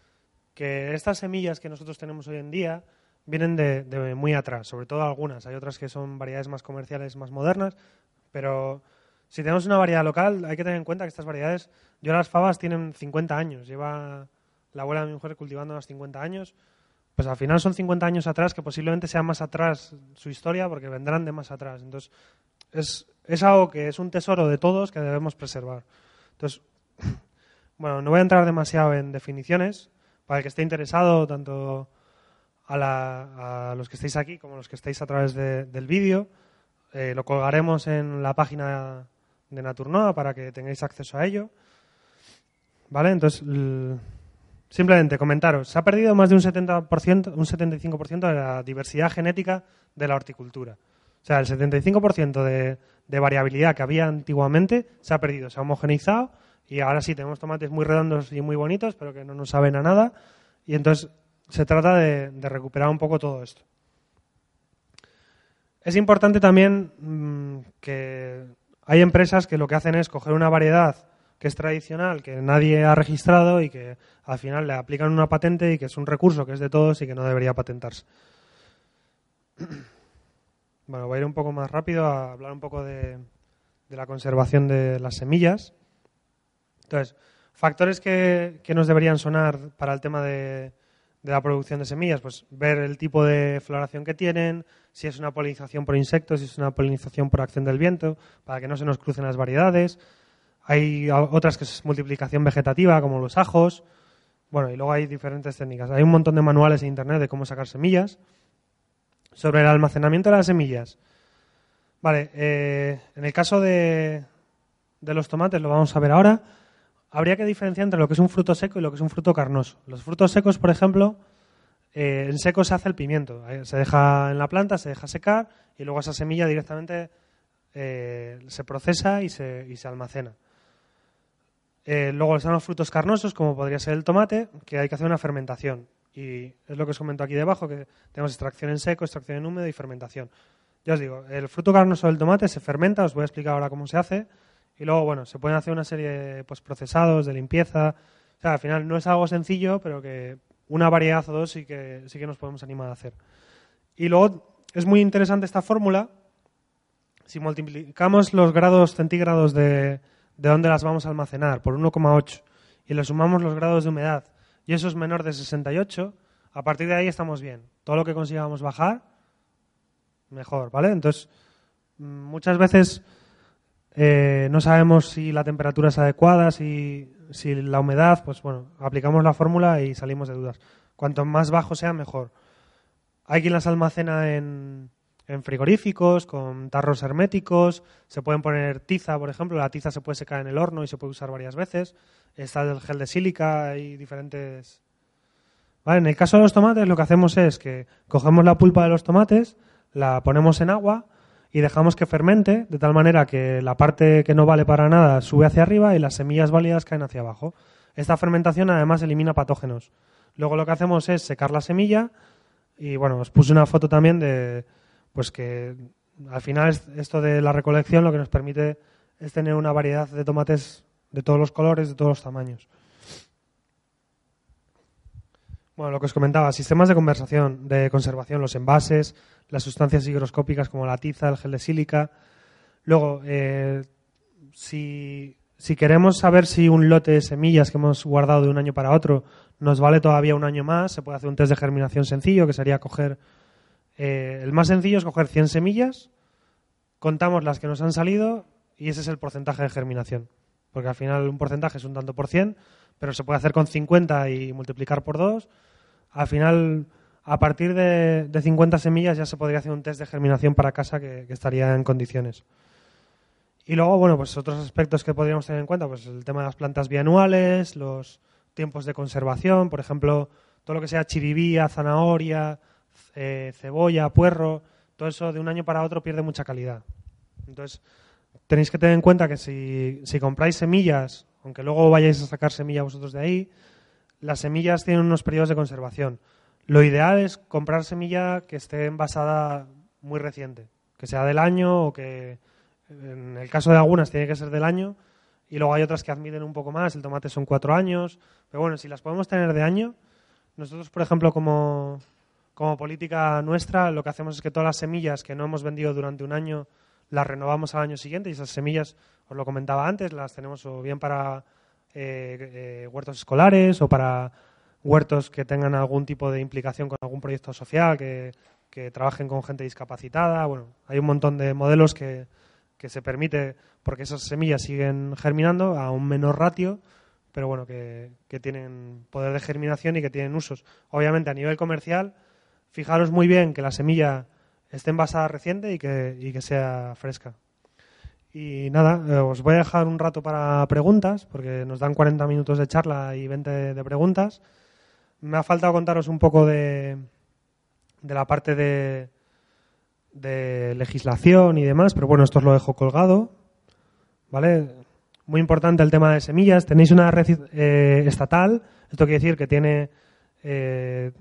que estas semillas que nosotros tenemos hoy en día vienen de, muy atrás, sobre todo algunas. Hay otras que son variedades más comerciales, más modernas, pero si tenemos una variedad local, hay que tener en cuenta que estas variedades, yo las fabas tienen 50 años, lleva la abuela de mi mujer cultivando unos 50 años, pues al final son 50 años atrás, que posiblemente sea más atrás su historia, porque vendrán de más atrás. Entonces, es, es algo que es un tesoro de todos que debemos preservar. Entonces, bueno, no voy a entrar demasiado en definiciones, para el que esté interesado, tanto a, la- a los que estéis aquí como a los que estéis a través de- del vídeo, eh, lo colgaremos en la página de Naturnoa para que tengáis acceso a ello. ¿Vale? Entonces, simplemente comentaros, se ha perdido más de un 70%, un 75% de la diversidad genética de la horticultura. O sea, el 75% de, de variabilidad que había antiguamente se ha perdido, se ha homogeneizado y ahora sí tenemos tomates muy redondos y muy bonitos, pero que no nos saben a nada. Y entonces se trata de, recuperar un poco todo esto. Es importante también mm, que hay empresas que lo que hacen es coger una variedad que es tradicional, que nadie ha registrado y que al final le aplican una patente y que es un recurso que es de todos y que no debería patentarse. Bueno, voy a ir un poco más rápido a hablar un poco de, la conservación de las semillas. Entonces, factores que, que nos deberían sonar para el tema de, de la producción de semillas, pues ver el tipo de floración que tienen, si es una polinización por insectos, si es una polinización por acción del viento, para que no se nos crucen las variedades. Hay otras que es multiplicación vegetativa, como los ajos. Bueno, y luego hay diferentes técnicas. Hay un montón de manuales en internet de cómo sacar semillas. Sobre el almacenamiento de las semillas. Vale, eh, en el caso de, de los tomates, lo vamos a ver ahora, habría que diferenciar entre lo que es un fruto seco y lo que es un fruto carnoso. Los frutos secos, por ejemplo, eh, en seco se hace el pimiento. Se deja en la planta, se deja secar y luego esa semilla directamente eh, se procesa y se, y se almacena. Eh, luego están los frutos carnosos, como podría ser el tomate, que hay que hacer una fermentación. Y es lo que os comento aquí debajo, que tenemos extracción en seco, extracción en húmedo y fermentación. Ya os digo, el fruto carnoso del tomate se fermenta, os voy a explicar ahora cómo se hace. Y luego, bueno, se pueden hacer una serie de procesados, de limpieza. O sea, al final no es algo sencillo, pero que una variedad o dos sí que, sí que nos podemos animar a hacer. Y luego es muy interesante esta fórmula. Si multiplicamos los grados centígrados de, de donde las vamos a almacenar por 1,8 y le sumamos los grados de humedad y eso es menor de 68, a partir de ahí estamos bien. Todo lo que consigamos bajar, mejor, ¿vale? Entonces, mm, muchas veces eh, no sabemos si la temperatura es adecuada, si, si la humedad, pues bueno, aplicamos la fórmula y salimos de dudas. Cuanto más bajo sea, mejor. Hay quien las almacena en, en frigoríficos, con tarros herméticos, se pueden poner tiza, por ejemplo, la tiza se puede secar en el horno y se puede usar varias veces. Está el gel de sílica, hay diferentes... Vale, en el caso de los tomates lo que hacemos es que cogemos la pulpa de los tomates, la ponemos en agua y dejamos que fermente de tal manera que la parte que no vale para nada sube hacia arriba y las semillas válidas caen hacia abajo. Esta fermentación además elimina patógenos. Luego lo que hacemos es secar la semilla y bueno, os puse una foto también de pues que al final es- esto de la recolección lo que nos permite es tener una variedad de tomates de todos los colores, de todos los tamaños. Bueno, lo que os comentaba, sistemas de conversación, de conservación, los envases, las sustancias higroscópicas como la tiza, el gel de sílica. Luego, eh, si, si queremos saber si un lote de semillas que hemos guardado de un año para otro nos vale todavía un año más. Se puede hacer un test de germinación sencillo, que sería coger. Eh, el más sencillo es coger 100 semillas, contamos las que nos han salido y ese es el porcentaje de germinación. Porque al final un porcentaje es un tanto por cien, pero se puede hacer con 50 y multiplicar por 2. Al final, a partir de, de 50 semillas ya se podría hacer un test de germinación para casa que, que estaría en condiciones. Y luego, bueno, pues otros aspectos que podríamos tener en cuenta, pues el tema de las plantas bianuales, los tiempos de conservación, por ejemplo, todo lo que sea chiribía, zanahoria, eh, cebolla, puerro, todo eso de un año para otro pierde mucha calidad. Entonces, tenéis que tener en cuenta que si, compráis semillas, aunque luego vayáis a sacar semilla vosotros de ahí, las semillas tienen unos periodos de conservación. Lo ideal es comprar semilla que esté envasada muy reciente, que sea del año o que en el caso de algunas tiene que ser del año y luego hay otras que admiten un poco más, el tomate son cuatro años, pero bueno, si las podemos tener de año, nosotros, por ejemplo, como, como política nuestra, lo que hacemos es que todas las semillas que no hemos vendido durante un año las renovamos al año siguiente y esas semillas, os lo comentaba antes, las tenemos o bien para eh, eh, huertos escolares o para huertos que tengan algún tipo de implicación con algún proyecto social, que, que trabajen con gente discapacitada. Bueno, hay un montón de modelos que, que se permite, porque esas semillas siguen germinando a un menor ratio, pero bueno, que, que tienen poder de germinación y que tienen usos. Obviamente, a nivel comercial, fijaros muy bien que la semilla esté envasada reciente y que, y que sea fresca. Y nada, eh, os voy a dejar un rato para preguntas, porque nos dan 40 minutos de charla y 20 de, preguntas. Me ha faltado contaros un poco de, de la parte de, de legislación y demás, pero bueno, esto os lo dejo colgado. ¿Vale? Muy importante el tema de semillas. Tenéis una red eh, estatal, esto quiere decir que tiene eh,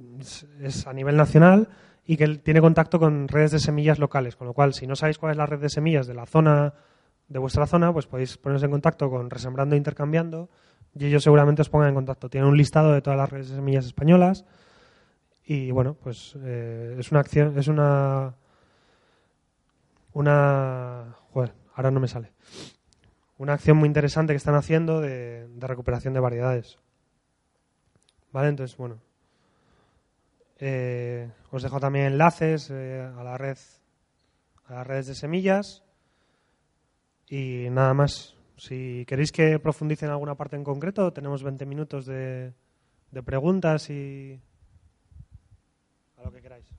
es- a nivel nacional y que tiene contacto con redes de semillas locales, con lo cual si no sabéis cuál es la red de semillas de la zona de vuestra zona, pues podéis poneros en contacto con Resembrando e Intercambiando y ellos seguramente os pongan en contacto. Tienen un listado de todas las redes de semillas españolas y bueno, pues eh, es una acción, es una una joder, ahora no me sale. Una acción muy interesante que están haciendo de, de recuperación de variedades. Vale, entonces bueno, eh, os dejo también enlaces eh, a la red, a las redes de semillas y nada más. Si queréis que profundice en alguna parte en concreto, tenemos 20 minutos de, de preguntas y a lo que queráis.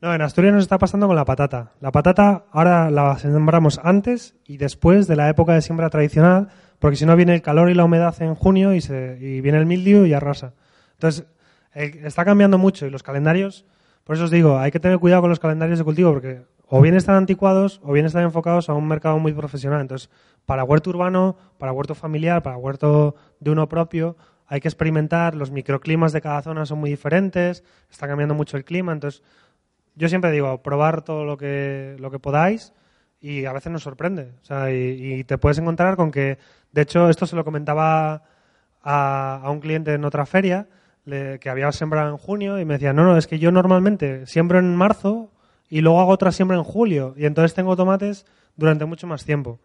No, en Asturias nos está pasando con la patata. La patata ahora la sembramos antes y después de la época de siembra tradicional, porque si no viene el calor y la humedad en junio y, se, y viene el mildiu y arrasa. Entonces, está cambiando mucho y los calendarios, por eso os digo, hay que tener cuidado con los calendarios de cultivo, porque o bien están anticuados o bien están enfocados a un mercado muy profesional. Entonces, para huerto urbano, para huerto familiar, para huerto de uno propio, hay que experimentar, los microclimas de cada zona son muy diferentes, está cambiando mucho el clima, entonces yo siempre digo, probar todo lo que, lo que podáis y a veces nos sorprende. O sea, y, te puedes encontrar con que, de hecho, esto se lo comentaba a, a un cliente en otra feria, le- que había sembrado en junio y me decía, no, no, es que yo normalmente siembro en marzo y luego hago otra siembra en julio y entonces tengo tomates durante mucho más tiempo.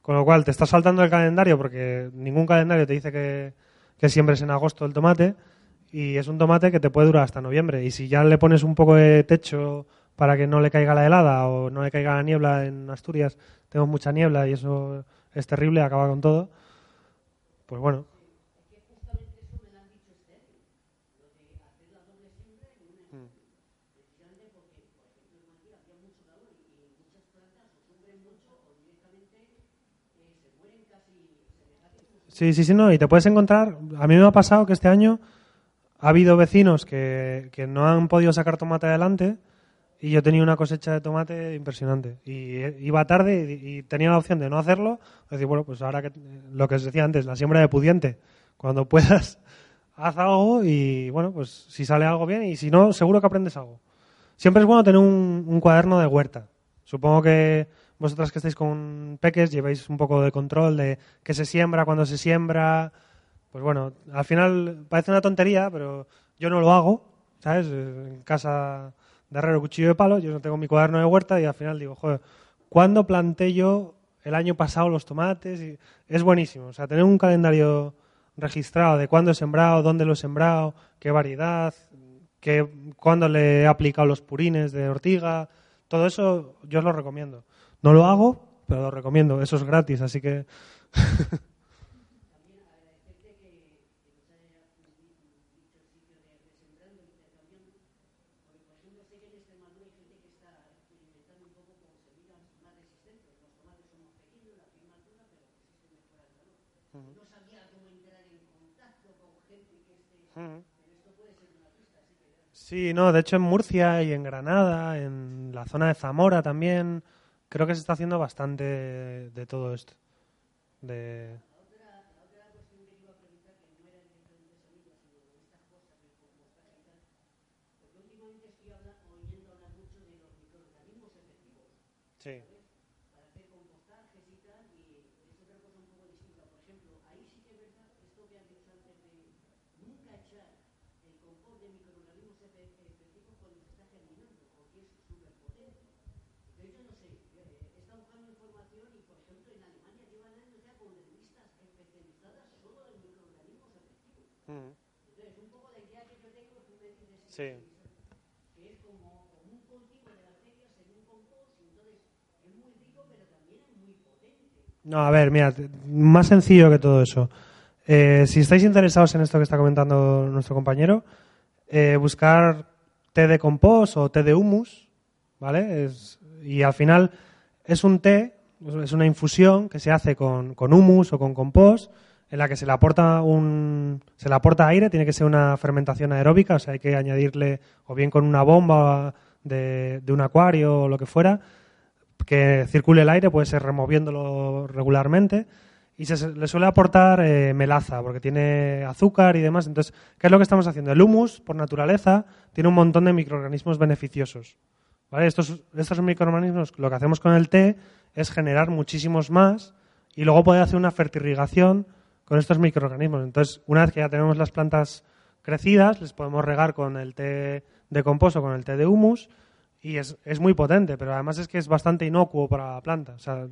Con lo cual te estás saltando el calendario porque ningún calendario te dice que, que siembres en agosto el tomate y es un tomate que te puede durar hasta noviembre. Y si ya le pones un poco de techo para que no le caiga la helada o no le caiga la niebla en Asturias, tenemos mucha niebla y eso es terrible, acaba con todo. Pues bueno. Sí, sí, sí, no, y te puedes encontrar, a mí me ha pasado que este año ha habido vecinos que, que no han podido sacar tomate adelante y yo tenía una cosecha de tomate impresionante. Y eh, iba tarde y, tenía la opción de no hacerlo, decir, bueno, pues ahora que lo que os decía antes, la siembra de pudiente, cuando puedas, haz algo y bueno, pues si sale algo bien y si no, seguro que aprendes algo. Siempre es bueno tener un, un cuaderno de huerta. Supongo que vosotras que estáis con peques lleváis un poco de control de qué se siembra, cuándo se siembra. Pues bueno, al final parece una tontería, pero yo no lo hago, ¿sabes? En casa de herrero, cuchillo de palo, yo no tengo mi cuaderno de huerta y al final digo, joder, ¿cuándo planté yo el año pasado los tomates? Y es buenísimo, o sea, tener un calendario registrado de cuándo he sembrado, dónde lo he sembrado, qué variedad, qué, cuándo le he aplicado los purines de ortiga, todo eso yo os lo recomiendo. No lo hago, pero lo recomiendo, eso es gratis, así que... Sí, no, de hecho en Murcia y en Granada, en la zona de Zamora también, creo que se está haciendo bastante de todo esto. De... Sí. Mm. Sí. No, a ver, mira, más sencillo que todo eso. Eh, si estáis interesados en esto que está comentando nuestro compañero, eh, buscar té de compost o té de humus, ¿vale? Es- y al final es un té, es una infusión que se hace con, con humus o con compost, en la que se le aporta un se le aporta aire, tiene que ser una fermentación aeróbica, o sea, hay que añadirle o bien con una bomba de, de un acuario o lo que fuera, que circule el aire, puede ser removiéndolo regularmente. Y se, le suele aportar eh, melaza, porque tiene azúcar y demás. Entonces, ¿qué es lo que estamos haciendo? El humus, por naturaleza, tiene un montón de microorganismos beneficiosos. ¿Vale? Estos, estos microorganismos, lo que hacemos con el té es generar muchísimos más y luego poder hacer una fertirrigación con estos microorganismos. Entonces, una vez que ya tenemos las plantas crecidas, les podemos regar con el té de compost o con el té de humus y es, es muy potente, pero además es que es bastante inocuo para la planta. O sea,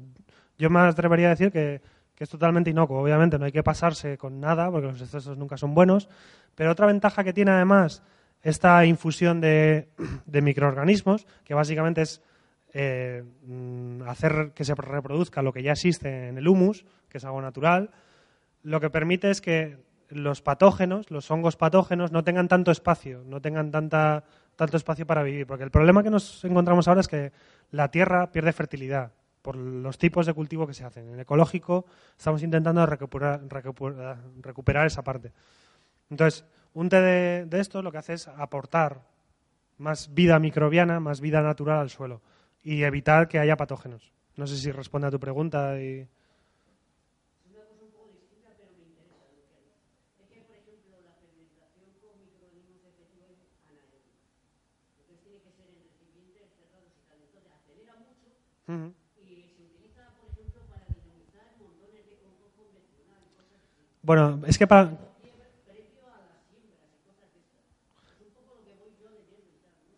yo me atrevería a decir que, que es totalmente inocuo. Obviamente no hay que pasarse con nada, porque los excesos nunca son buenos, pero otra ventaja que tiene además esta infusión de, de microorganismos, que básicamente es eh, mm, hacer que se reproduzca lo que ya existe en el humus, que es algo natural, lo que permite es que los patógenos, los hongos patógenos, no tengan tanto espacio, no tengan tanta, tanto espacio para vivir. Porque el problema que nos encontramos ahora es que la tierra pierde fertilidad por los tipos de cultivo que se hacen. En ecológico estamos intentando recuperar, recuperar, recuperar esa parte. Entonces, un té de, de esto lo que hace es aportar más vida microbiana, más vida natural al suelo y evitar que haya patógenos. No sé si responde a tu pregunta. Y... Ujú. Bueno, es que para...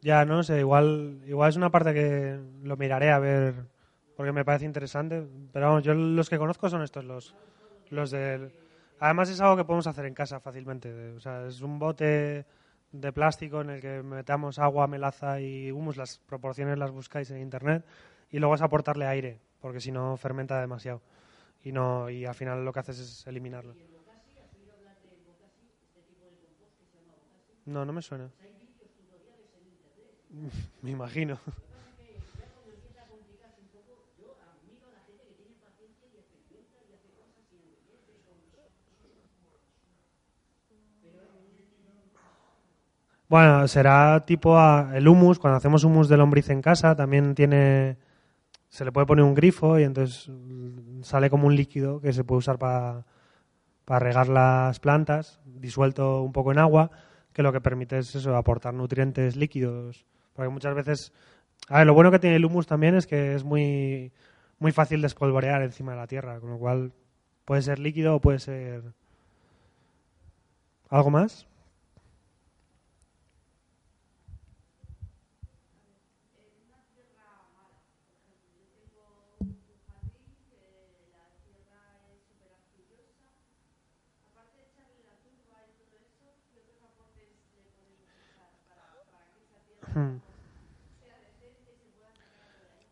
Ya, no sé, igual, igual es una parte que lo miraré a ver porque me parece interesante. Pero vamos, yo los que conozco son estos, los, los del... Además es algo que podemos hacer en casa fácilmente. O sea, es un bote de plástico en el que metamos agua, melaza y humus, las proporciones las buscáis en internet, y luego es aportarle aire, porque si no fermenta demasiado. Y no y al final lo que haces es eliminarlo. No, no me suena. Me imagino. Bueno, será tipo a- el humus, cuando hacemos humus de lombriz en casa, también tiene, se le puede poner un grifo y entonces sale como un líquido que se puede usar para, para regar las plantas, disuelto un poco en agua, que lo que permite es eso, aportar nutrientes líquidos. Porque muchas veces, a ver, lo bueno que tiene el humus también es que es muy, muy fácil de espolvorear encima de la tierra, con lo cual puede ser líquido o puede ser... ¿Algo más?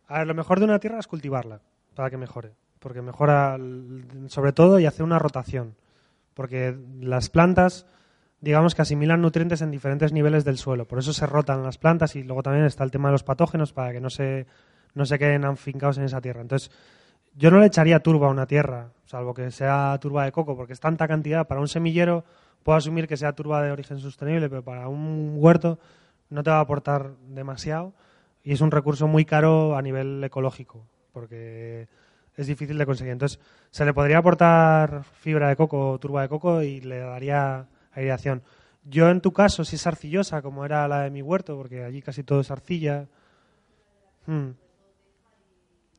A ver, lo mejor de una tierra es cultivarla para que mejore, porque mejora sobre todo y hace una rotación, porque las plantas, digamos que asimilan nutrientes en diferentes niveles del suelo, por eso se rotan las plantas y luego también está el tema de los patógenos para que no se no se queden afincados en esa tierra. Entonces, yo no le echaría turba a una tierra, salvo que sea turba de coco, porque es tanta cantidad para un semillero, puedo asumir que sea turba de origen sostenible, pero para un huerto no te va a aportar demasiado y es un recurso muy caro a nivel ecológico porque es difícil de conseguir. Entonces, se le podría aportar fibra de coco turba de coco y le daría aireación. Yo, en tu caso, si es arcillosa, como era la de mi huerto, porque allí casi todo es arcilla, hmm,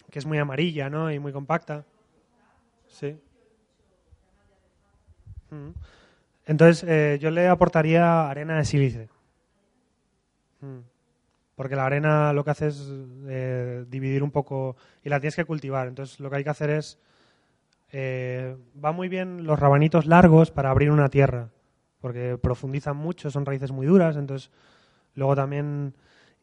que es muy amarilla ¿no? y muy compacta. Sí. Hmm. Entonces, eh, yo le aportaría arena de sílice. Mm. Porque la arena lo que hace es eh, dividir un poco y la tienes que cultivar. Entonces lo que hay que hacer es... eh, va muy bien los rabanitos largos para abrir una tierra, porque profundizan mucho, son raíces muy duras. Entonces luego también...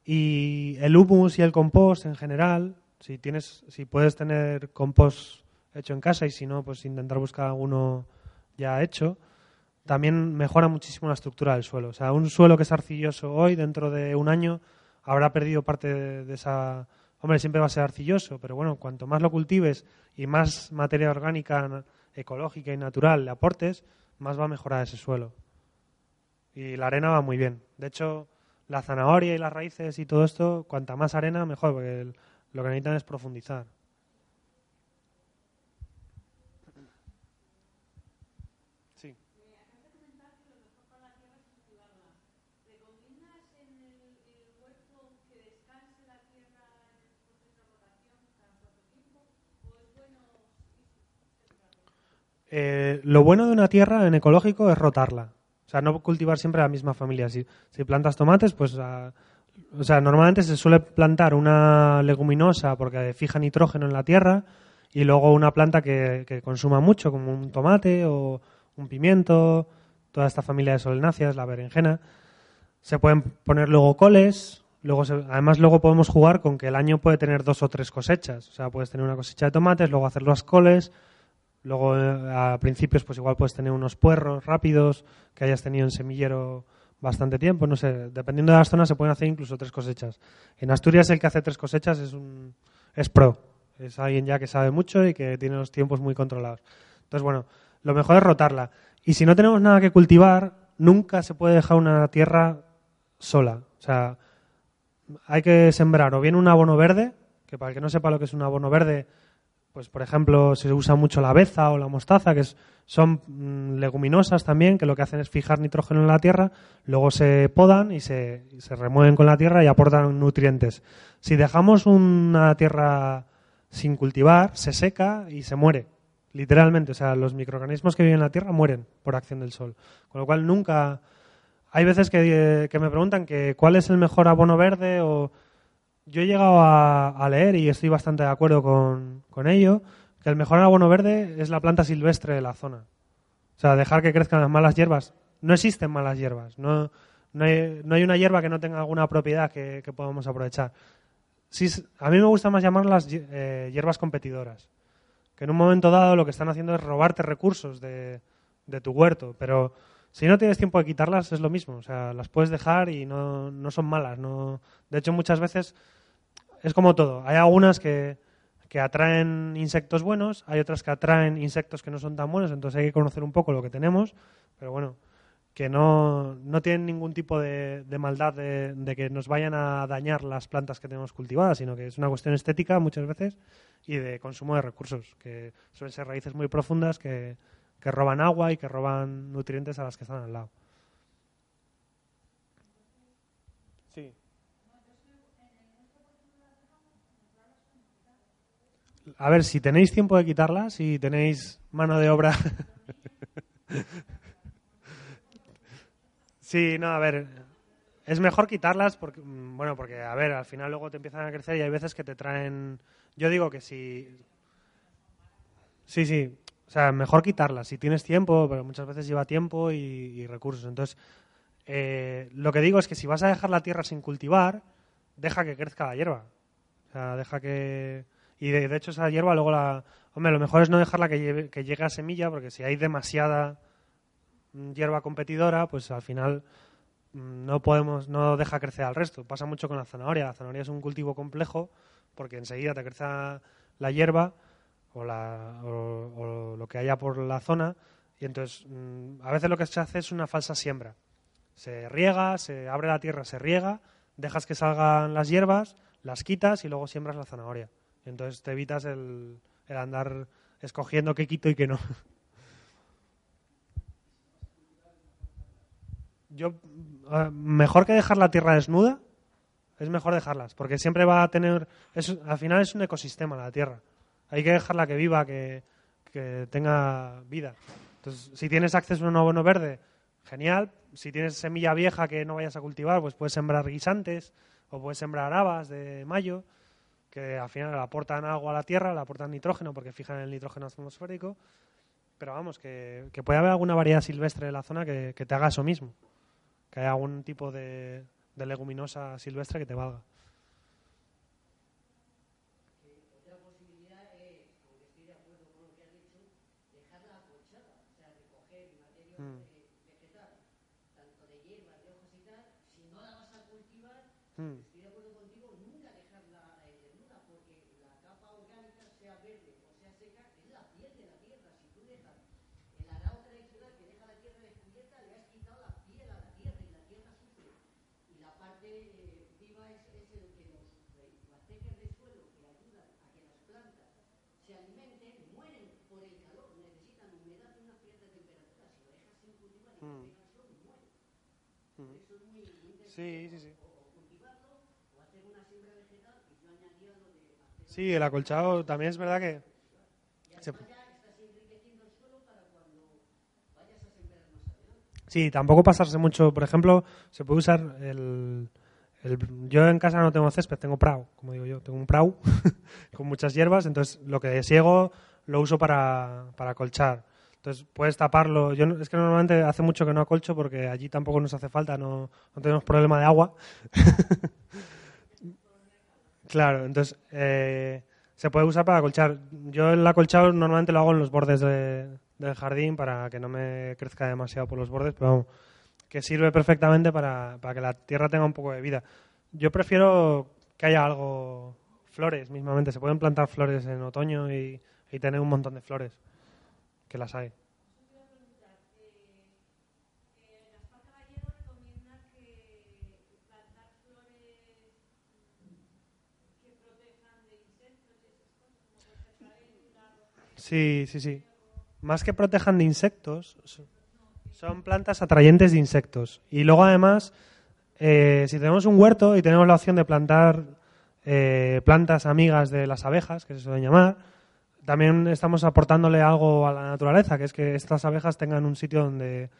Y el humus y el compost en general, si, tienes, si puedes tener compost hecho en casa y si no, pues intentar buscar alguno ya hecho también mejora muchísimo la estructura del suelo. O sea, un suelo que es arcilloso hoy, dentro de un año, habrá perdido parte de, esa... Hombre, siempre va a ser arcilloso, pero bueno, cuanto más lo cultives y más materia orgánica, ecológica y natural le aportes, más va a mejorar ese suelo. Y la arena va muy bien. De hecho, la zanahoria y las raíces y todo esto, cuanta más arena, mejor, porque lo que necesitan es profundizar. Eh, lo bueno de una tierra en ecológico es rotarla. O sea, no cultivar siempre la misma familia. Si, si plantas tomates, pues... o sea, normalmente se suele plantar una leguminosa porque fija nitrógeno en la tierra y luego una planta que, que consuma mucho, como un tomate o un pimiento, toda esta familia de solenáceas, la berenjena. Se pueden poner luego coles, luego se- además luego podemos jugar con que el año puede tener dos o tres cosechas. O sea, puedes tener una cosecha de tomates, luego hacer los coles, luego eh, a principios pues igual puedes tener unos puerros rápidos que hayas tenido en semillero bastante tiempo, no sé, dependiendo de las zonas se pueden hacer incluso tres cosechas. En Asturias el que hace tres cosechas es un es pro, es alguien ya que sabe mucho y que tiene los tiempos muy controlados. Entonces, bueno, lo mejor es rotarla. Y si no tenemos nada que cultivar, nunca se puede dejar una tierra sola. O sea, hay que sembrar o bien un abono verde, que para el que no sepa lo que es un abono verde, pues por ejemplo se usa mucho la beza o la mostaza, que son mm, leguminosas también, que lo que hacen es fijar nitrógeno en la tierra, luego se podan y se, y se remueven con la tierra y aportan nutrientes. Si dejamos una tierra sin cultivar, se seca y se muere, literalmente. O sea, los microorganismos que viven en la tierra mueren por acción del sol. Con lo cual nunca... Hay veces que, que me preguntan que cuál es el mejor abono verde o yo he llegado a, a leer y estoy bastante de acuerdo con, con ello, que el mejor abono verde es la planta silvestre de la zona. O sea, dejar que crezcan las malas hierbas. No existen malas hierbas. No, no, hay, no hay una hierba que no tenga alguna propiedad que, que podamos aprovechar. A mí me gusta más llamarlas eh, hierbas competidoras. Que en un momento dado lo que están haciendo es robarte recursos de, de tu huerto. Pero si no tienes tiempo de quitarlas, es lo mismo. O sea, las puedes dejar y no, no son malas. No... De hecho, muchas veces es como todo. Hay algunas que, que atraen insectos buenos, hay otras que atraen insectos que no son tan buenos, entonces hay que conocer un poco lo que tenemos, pero bueno, que no, no tienen ningún tipo de, maldad de, de que nos vayan a dañar las plantas que tenemos cultivadas, sino que es una cuestión estética muchas veces y de consumo de recursos, que suelen ser raíces muy profundas que, que roban agua y que roban nutrientes a las que están al lado. A ver, si tenéis tiempo de quitarlas, si tenéis mano de obra. sí, no, a ver. Es mejor quitarlas porque, mm, bueno, porque, a ver, al final luego te empiezan a crecer y hay veces que te traen. Yo digo que si. Sí, sí. O sea, mejor quitarlas si tienes tiempo, pero muchas veces lleva tiempo y, y recursos. Entonces, eh, lo que digo es que si vas a dejar la tierra sin cultivar, deja que crezca la hierba. O sea, deja que. Y de, hecho, esa hierba luego la. Hombre, lo mejor es no dejarla que, llegue a semilla, porque si hay demasiada mm, hierba competidora, pues al final mm, no podemos, no deja crecer al resto. Pasa mucho con la zanahoria. La zanahoria es un cultivo complejo porque enseguida te crece la hierba o, la, o lo que haya por la zona y entonces mm, a veces lo que se hace es una falsa siembra. Se riega, se abre la tierra, se riega, dejas que salgan las hierbas, las quitas y luego siembras la zanahoria. Entonces te evitas el, el andar escogiendo qué quito y qué no. Yo, eh, mejor que dejar la tierra desnuda, es mejor dejarlas, porque siempre va a tener, es, al final es un ecosistema la tierra. Hay que dejarla que viva, que, que tenga vida. Entonces, si tienes acceso a un abono verde, genial. Si tienes semilla vieja que no vayas a cultivar, pues puedes sembrar guisantes o puedes sembrar habas de mayo, que al final le aportan agua a la tierra, le aportan nitrógeno porque fijan el nitrógeno atmosférico. Pero vamos, que, que puede haber alguna variedad silvestre de la zona que, que te haga eso mismo. Que haya algún tipo de, de leguminosa silvestre que te valga. Mm. Mm. Mm. Mm. Sí, sí, sí. Sí, el acolchado también es verdad que... se- Sí, tampoco pasarse mucho. Por ejemplo, se puede usar el, el- Yo en casa no tengo césped, tengo prau, como digo yo. Tengo un prau con muchas hierbas, entonces lo que siego lo uso para, para acolchar. Entonces puedes taparlo. Yo es que normalmente hace mucho que no acolcho porque allí tampoco nos hace falta, no, tenemos problema de agua. Claro, entonces eh, se puede usar para acolchar. Yo el acolchado normalmente lo hago en los bordes de- del jardín para que no me crezca demasiado por los bordes, pero vamos, que sirve perfectamente para, para que la tierra tenga un poco de vida. Yo prefiero que haya algo, flores mismamente. Se pueden plantar flores en otoño y tener un montón de flores, que las hay. Sí, sí, sí. Más que protejan de insectos, so- son plantas atrayentes de insectos. Y luego además, eh, si tenemos un huerto y tenemos la opción de plantar eh, plantas amigas de las abejas, que se suelen llamar, también estamos aportándole algo a la naturaleza, que es que estas abejas tengan un sitio donde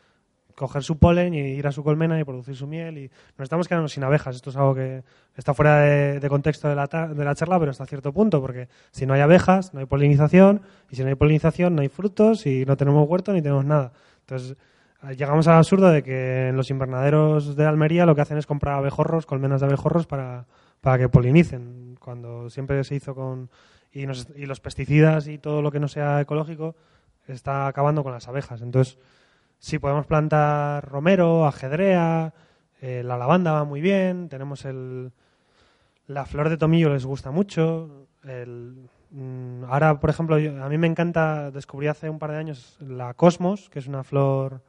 coger su polen y ir a su colmena y producir su miel. Y nos estamos quedando sin abejas. Esto es algo que está fuera de, contexto de la, de la charla, pero hasta cierto punto, porque si no hay abejas, no hay polinización, y si no hay polinización, no hay frutos, y no tenemos huerto ni tenemos nada. Entonces, llegamos al absurdo de que en los invernaderos de Almería lo que hacen es comprar abejorros, colmenas de abejorros para, para que polinicen, cuando siempre se hizo con... Y, nos- y los pesticidas y todo lo que no sea ecológico está acabando con las abejas. Entonces, sí, podemos plantar romero, ajedrea, eh, la lavanda va muy bien, tenemos el... La flor de tomillo les gusta mucho. El, mm, ahora, por ejemplo, a mí me encanta, descubrí hace un par de años la cosmos, que es una flor...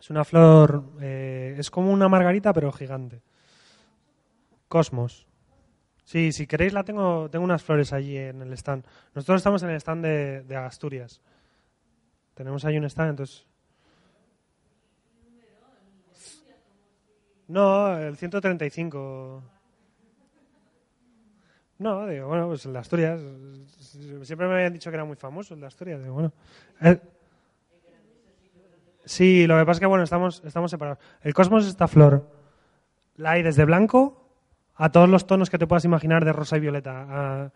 Es una flor... eh, es como una margarita, pero gigante. Cosmos. Sí, si queréis la tengo, tengo unas flores allí en el stand. Nosotros estamos en el stand de, de Asturias. Tenemos ahí un stand, entonces... No, el 135. No, digo, bueno, pues el de Asturias. Siempre me habían dicho que era muy famoso el de Asturias. Digo, bueno. Sí, lo que pasa es que, bueno, estamos, estamos separados. El cosmos es esta flor. La hay desde blanco a todos los tonos que te puedas imaginar de rosa y violeta.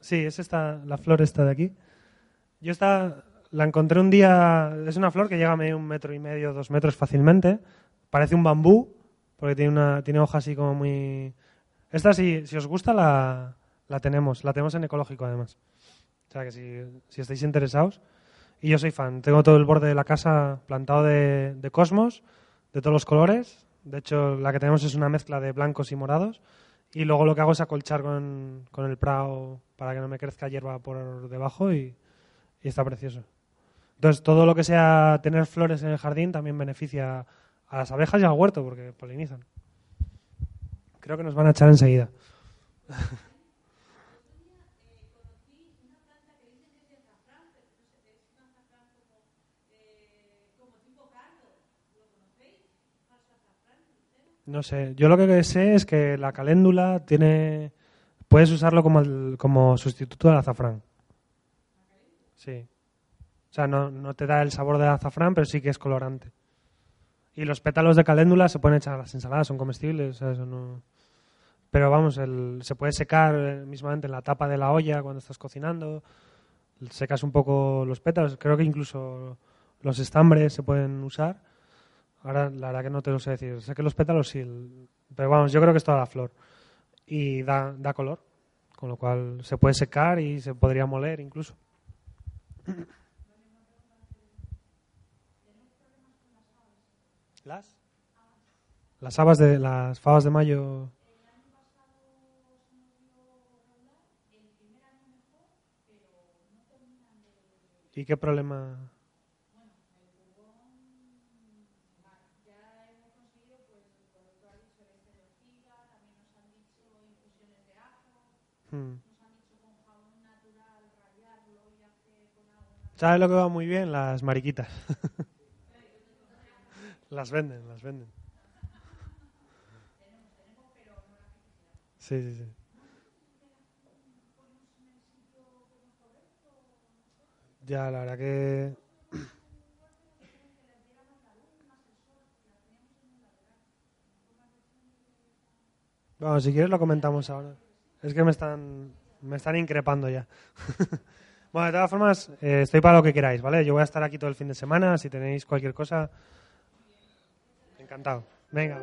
Sí, es esta, la flor esta de aquí. Yo esta la encontré un día, es una flor que llega a medio un metro y medio, dos metros fácilmente. Parece un bambú, porque tiene una tiene hoja así como muy... Esta, si, si os gusta, la, la tenemos. La tenemos en ecológico, además. O sea que si, si estáis interesados. Y yo soy fan. Tengo todo el borde de la casa plantado de, de cosmos, de todos los colores. De hecho, la que tenemos es una mezcla de blancos y morados. Y luego lo que hago es acolchar con, con el prado para que no me crezca hierba por debajo y, y está precioso. Entonces, todo lo que sea tener flores en el jardín también beneficia a las abejas y al huerto porque polinizan. Creo que nos van a echar enseguida. No sé, yo lo que sé es que la caléndula tiene... Puedes usarlo como, como sustituto del azafrán. Sí. O sea, no, no te da el sabor del azafrán, pero sí que es colorante. Y los pétalos de caléndula se pueden echar a las ensaladas, son comestibles, eso no... Pero vamos, se puede secar eh, mismamente en la tapa de la olla cuando estás cocinando. Secas un poco los pétalos. Creo que incluso los estambres se pueden usar. Ahora, la verdad que no te lo sé decir. Sé que los pétalos sí. el- Pero vamos, yo creo que es toda la flor. Y da, da color. Con lo cual se puede secar y se podría moler incluso. ¿Las? Las habas de las fabas de mayo. ¿Y qué problema? Hmm. ¿Sabes lo que va muy bien? Las mariquitas. las venden, las venden. Sí, sí, sí. Ya, la verdad que... Vamos, si quieres lo comentamos ahora. Es que me están, me están increpando ya. bueno, de todas formas, eh, estoy para lo que queráis, ¿vale? Yo voy a estar aquí todo el fin de semana. Si tenéis cualquier cosa, encantado. Venga.